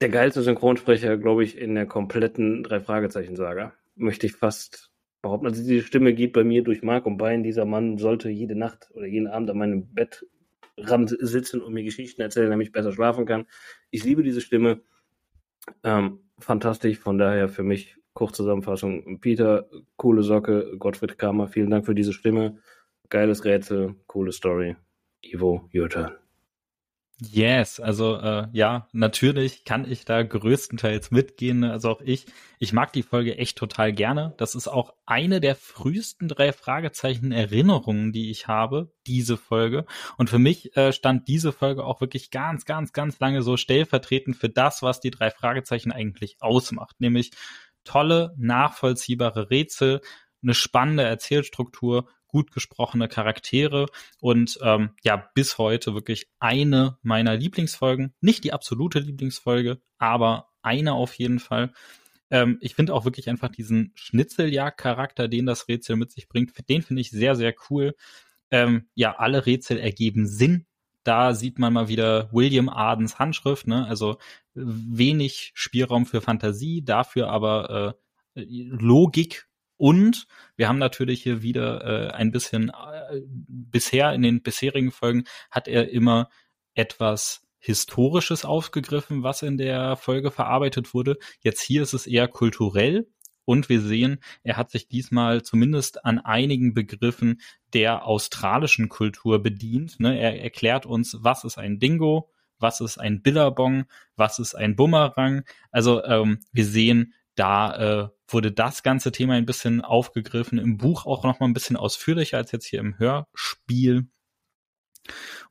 der geilste Synchronsprecher, glaube ich, in der kompletten Drei-Fragezeichen-Saga. Möchte ich fast behaupten. Also diese Stimme geht bei mir durch Mark und Bein. Dieser Mann sollte jede Nacht oder jeden Abend an meinem Bettrand sitzen und mir Geschichten erzählen, damit ich besser schlafen kann. Ich liebe diese Stimme. Ähm, fantastisch. Von daher für mich Kurzzusammenfassung. Peter, coole Socke. Gottfried Kramer, vielen Dank für diese Stimme. Geiles Rätsel, coole Story. Ivo, your turn. Yes, also äh, ja, natürlich kann ich da größtenteils mitgehen. Also auch ich. Ich mag die Folge echt total gerne. Das ist auch eine der frühesten drei Fragezeichen Erinnerungen, die ich habe, diese Folge. Und für mich äh, stand diese Folge auch wirklich ganz, ganz, ganz lange so stellvertretend für das, was die drei Fragezeichen eigentlich ausmacht. Nämlich tolle, nachvollziehbare Rätsel, eine spannende Erzählstruktur gut gesprochene Charaktere und ähm, ja, bis heute wirklich eine meiner Lieblingsfolgen. Nicht die absolute Lieblingsfolge, aber eine auf jeden Fall. Ähm, ich finde auch wirklich einfach diesen Schnitzeljagd-Charakter, den das Rätsel mit sich bringt, den finde ich sehr, sehr cool. Ähm, ja, alle Rätsel ergeben Sinn. Da sieht man mal wieder William Ardens Handschrift, ne? Also wenig Spielraum für Fantasie, dafür aber äh, Logik und wir haben natürlich hier wieder äh, ein bisschen, äh, bisher in den bisherigen Folgen hat er immer etwas Historisches aufgegriffen, was in der Folge verarbeitet wurde. Jetzt hier ist es eher kulturell. Und wir sehen, er hat sich diesmal zumindest an einigen Begriffen der australischen Kultur bedient. Ne? Er erklärt uns, was ist ein Dingo, was ist ein Billabong, was ist ein Bumerang. Also ähm, wir sehen, da äh, wurde das ganze Thema ein bisschen aufgegriffen, im Buch auch noch mal ein bisschen ausführlicher als jetzt hier im Hörspiel.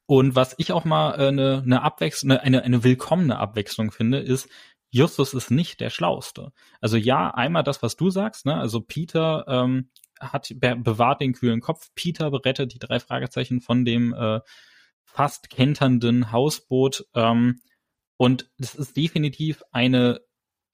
Und was ich auch mal äh, eine, eine Abwechslung, eine, eine willkommene Abwechslung finde, ist, Justus ist nicht der Schlauste. Also ja, einmal das, was du sagst, ne? Also Peter ähm, hat be bewahrt den kühlen Kopf. Peter berettet die drei Fragezeichen von dem äh, fast kenternden Hausboot. Ähm, und das ist definitiv eine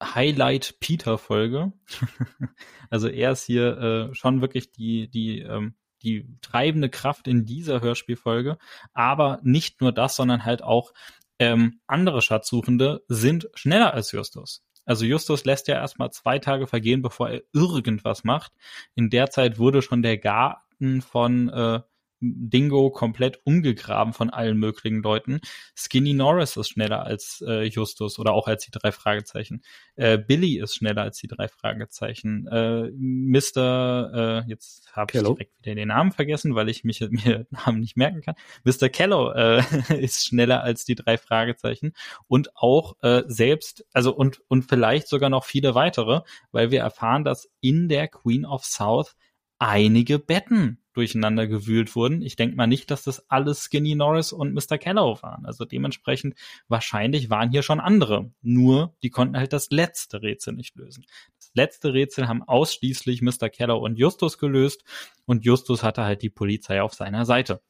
Highlight Peter Folge. also er ist hier äh, schon wirklich die die ähm, die treibende Kraft in dieser Hörspielfolge. Aber nicht nur das, sondern halt auch ähm, andere Schatzsuchende sind schneller als Justus. Also Justus lässt ja erstmal zwei Tage vergehen, bevor er irgendwas macht. In der Zeit wurde schon der Garten von äh, Dingo komplett umgegraben von allen möglichen Leuten. Skinny Norris ist schneller als äh, Justus oder auch als die drei Fragezeichen. Äh, Billy ist schneller als die drei Fragezeichen. Äh, Mr. Äh, jetzt habe ich direkt wieder den Namen vergessen, weil ich mich mir Namen nicht merken kann. Mr. Kello äh, ist schneller als die drei Fragezeichen und auch äh, selbst, also und und vielleicht sogar noch viele weitere, weil wir erfahren, dass in der Queen of South einige Betten durcheinander gewühlt wurden. Ich denke mal nicht, dass das alles Skinny Norris und Mr. Kellow waren. Also dementsprechend wahrscheinlich waren hier schon andere. Nur die konnten halt das letzte Rätsel nicht lösen. Das letzte Rätsel haben ausschließlich Mr. Kellow und Justus gelöst und Justus hatte halt die Polizei auf seiner Seite.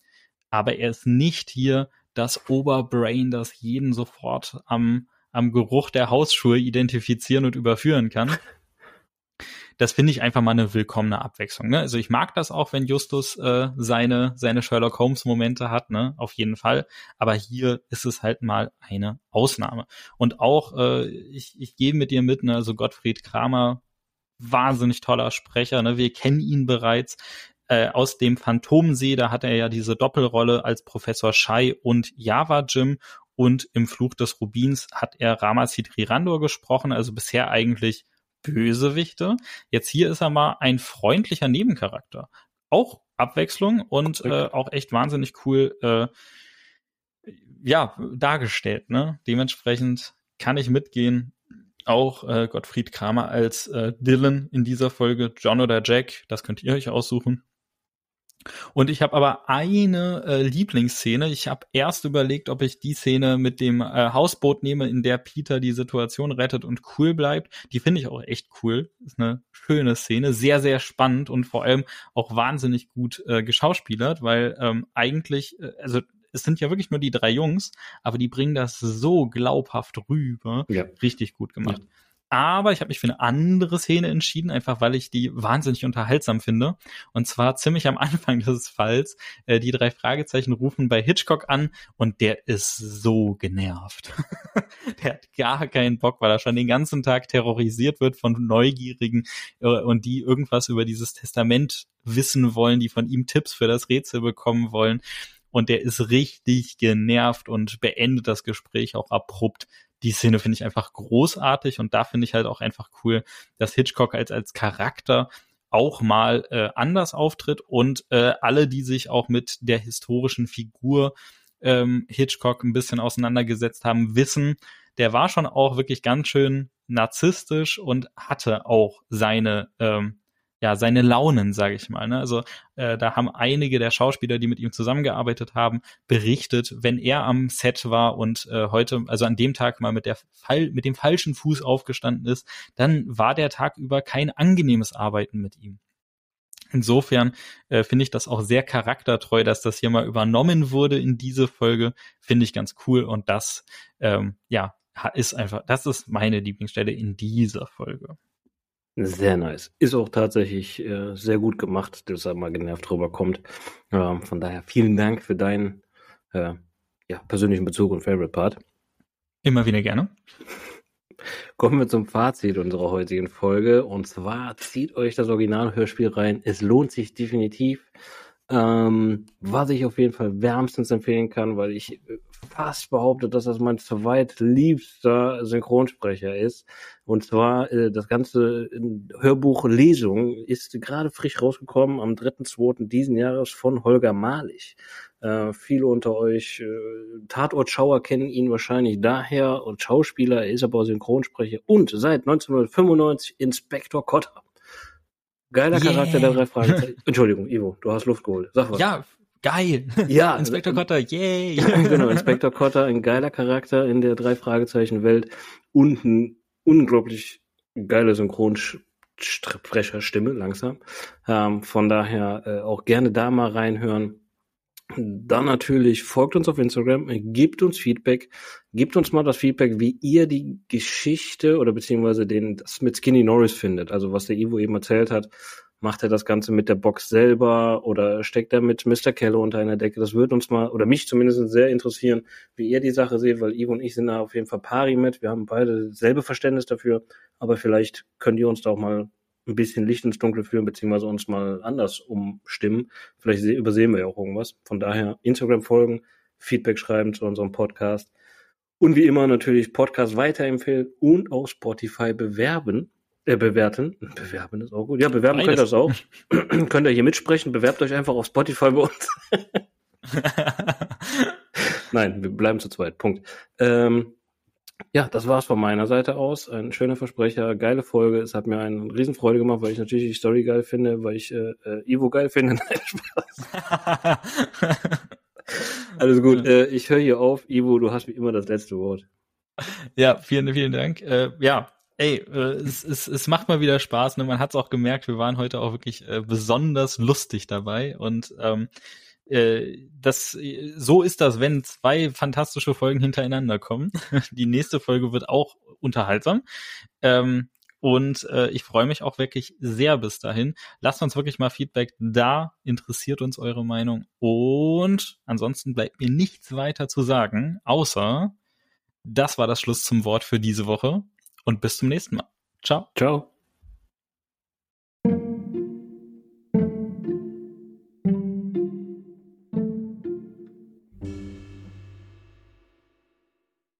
Aber er ist nicht hier das Oberbrain, das jeden sofort am, am Geruch der Hausschuhe identifizieren und überführen kann das finde ich einfach mal eine willkommene Abwechslung. Ne? Also ich mag das auch, wenn Justus äh, seine, seine Sherlock Holmes-Momente hat, ne? Auf jeden Fall. Aber hier ist es halt mal eine Ausnahme. Und auch, äh, ich, ich gehe mit dir mit, ne? also Gottfried Kramer, wahnsinnig toller Sprecher, ne? Wir kennen ihn bereits äh, aus dem Phantomsee, da hat er ja diese Doppelrolle als Professor Shai und Java Jim und im Fluch des Rubins hat er Ramazid Rirandor gesprochen, also bisher eigentlich Bösewichte. Jetzt hier ist er mal ein freundlicher Nebencharakter. Auch Abwechslung und äh, auch echt wahnsinnig cool äh, ja, dargestellt. Ne? Dementsprechend kann ich mitgehen. Auch äh, Gottfried Kramer als äh, Dylan in dieser Folge, John oder Jack, das könnt ihr euch aussuchen. Und ich habe aber eine äh, Lieblingsszene. Ich habe erst überlegt, ob ich die Szene mit dem äh, Hausboot nehme, in der Peter die Situation rettet und cool bleibt. Die finde ich auch echt cool. Ist eine schöne Szene, sehr, sehr spannend und vor allem auch wahnsinnig gut äh, geschauspielert, weil ähm, eigentlich, äh, also es sind ja wirklich nur die drei Jungs, aber die bringen das so glaubhaft rüber. Ja. Richtig gut gemacht. Ja. Aber ich habe mich für eine andere Szene entschieden, einfach weil ich die wahnsinnig unterhaltsam finde. Und zwar ziemlich am Anfang des Falls. Äh, die drei Fragezeichen rufen bei Hitchcock an und der ist so genervt. der hat gar keinen Bock, weil er schon den ganzen Tag terrorisiert wird von Neugierigen äh, und die irgendwas über dieses Testament wissen wollen, die von ihm Tipps für das Rätsel bekommen wollen. Und der ist richtig genervt und beendet das Gespräch auch abrupt die Szene finde ich einfach großartig und da finde ich halt auch einfach cool, dass Hitchcock als, als Charakter auch mal äh, anders auftritt und äh, alle, die sich auch mit der historischen Figur ähm, Hitchcock ein bisschen auseinandergesetzt haben, wissen, der war schon auch wirklich ganz schön narzisstisch und hatte auch seine ähm, ja, seine Launen, sage ich mal. Ne? Also äh, da haben einige der Schauspieler, die mit ihm zusammengearbeitet haben, berichtet, wenn er am Set war und äh, heute, also an dem Tag mal mit der Fall, mit dem falschen Fuß aufgestanden ist, dann war der Tag über kein angenehmes Arbeiten mit ihm. Insofern äh, finde ich das auch sehr charaktertreu, dass das hier mal übernommen wurde in diese Folge. Finde ich ganz cool und das, ähm, ja, ist einfach, das ist meine Lieblingsstelle in dieser Folge. Sehr nice. Ist auch tatsächlich äh, sehr gut gemacht, dass er mal genervt rüberkommt. Ähm, von daher vielen Dank für deinen äh, ja, persönlichen Bezug und Favorite Part. Immer wieder gerne. Kommen wir zum Fazit unserer heutigen Folge. Und zwar zieht euch das Originalhörspiel rein. Es lohnt sich definitiv. Ähm, was ich auf jeden Fall wärmstens empfehlen kann, weil ich äh, fast behaupte, dass das mein zweitliebster Synchronsprecher ist. Und zwar äh, das ganze Hörbuch Lesung ist gerade frisch rausgekommen am 3.2. diesen Jahres von Holger Malich. Äh, viele unter euch äh, Tatortschauer kennen ihn wahrscheinlich daher und Schauspieler, er ist aber Synchronsprecher und seit 1995 Inspektor Kotter. Geiler yeah. Charakter der drei Fragezeichen. Entschuldigung, Ivo, du hast Luft geholt. Sag was. Ja, geil. Ja. Inspektor Cotter, yay. Ja, genau, Inspektor Cotter, ein geiler Charakter in der drei Fragezeichen Welt und ein unglaublich geile Synchronsprecherstimme, langsam. Ähm, von daher äh, auch gerne da mal reinhören. Dann natürlich folgt uns auf Instagram, gebt uns Feedback, gebt uns mal das Feedback, wie ihr die Geschichte oder beziehungsweise den das mit Skinny Norris findet. Also was der Ivo eben erzählt hat, macht er das Ganze mit der Box selber oder steckt er mit Mr. Keller unter einer Decke? Das würde uns mal oder mich zumindest sehr interessieren, wie ihr die Sache seht, weil Ivo und ich sind da auf jeden Fall pari mit. Wir haben beide selbe Verständnis dafür, aber vielleicht könnt ihr uns da auch mal ein bisschen Licht ins Dunkle führen, beziehungsweise uns mal anders umstimmen. Vielleicht übersehen wir ja auch irgendwas. Von daher Instagram folgen, Feedback schreiben zu unserem Podcast. Und wie immer natürlich Podcast weiterempfehlen und auch Spotify bewerben. Äh, bewerten. Bewerben ist auch gut. Ja, bewerben Beides. könnt ihr das auch. könnt ihr hier mitsprechen. Bewerbt euch einfach auf Spotify bei uns. Nein, wir bleiben zu zweit. Punkt. Ähm, ja, das war's von meiner Seite aus. Ein schöner Versprecher, geile Folge. Es hat mir eine Riesenfreude gemacht, weil ich natürlich die Story geil finde, weil ich äh, äh Ivo geil finde. Nein, Spaß. Alles gut. Äh, ich höre hier auf. Ivo, du hast wie immer das letzte Wort. Ja, vielen, vielen Dank. Äh, ja, ey, äh, es, es, es macht mal wieder Spaß. Ne? Man hat es auch gemerkt, wir waren heute auch wirklich äh, besonders lustig dabei und ähm, äh, das, so ist das, wenn zwei fantastische Folgen hintereinander kommen. Die nächste Folge wird auch unterhaltsam. Ähm, und äh, ich freue mich auch wirklich sehr bis dahin. Lasst uns wirklich mal Feedback da. Interessiert uns eure Meinung. Und ansonsten bleibt mir nichts weiter zu sagen, außer das war das Schluss zum Wort für diese Woche. Und bis zum nächsten Mal. Ciao. Ciao.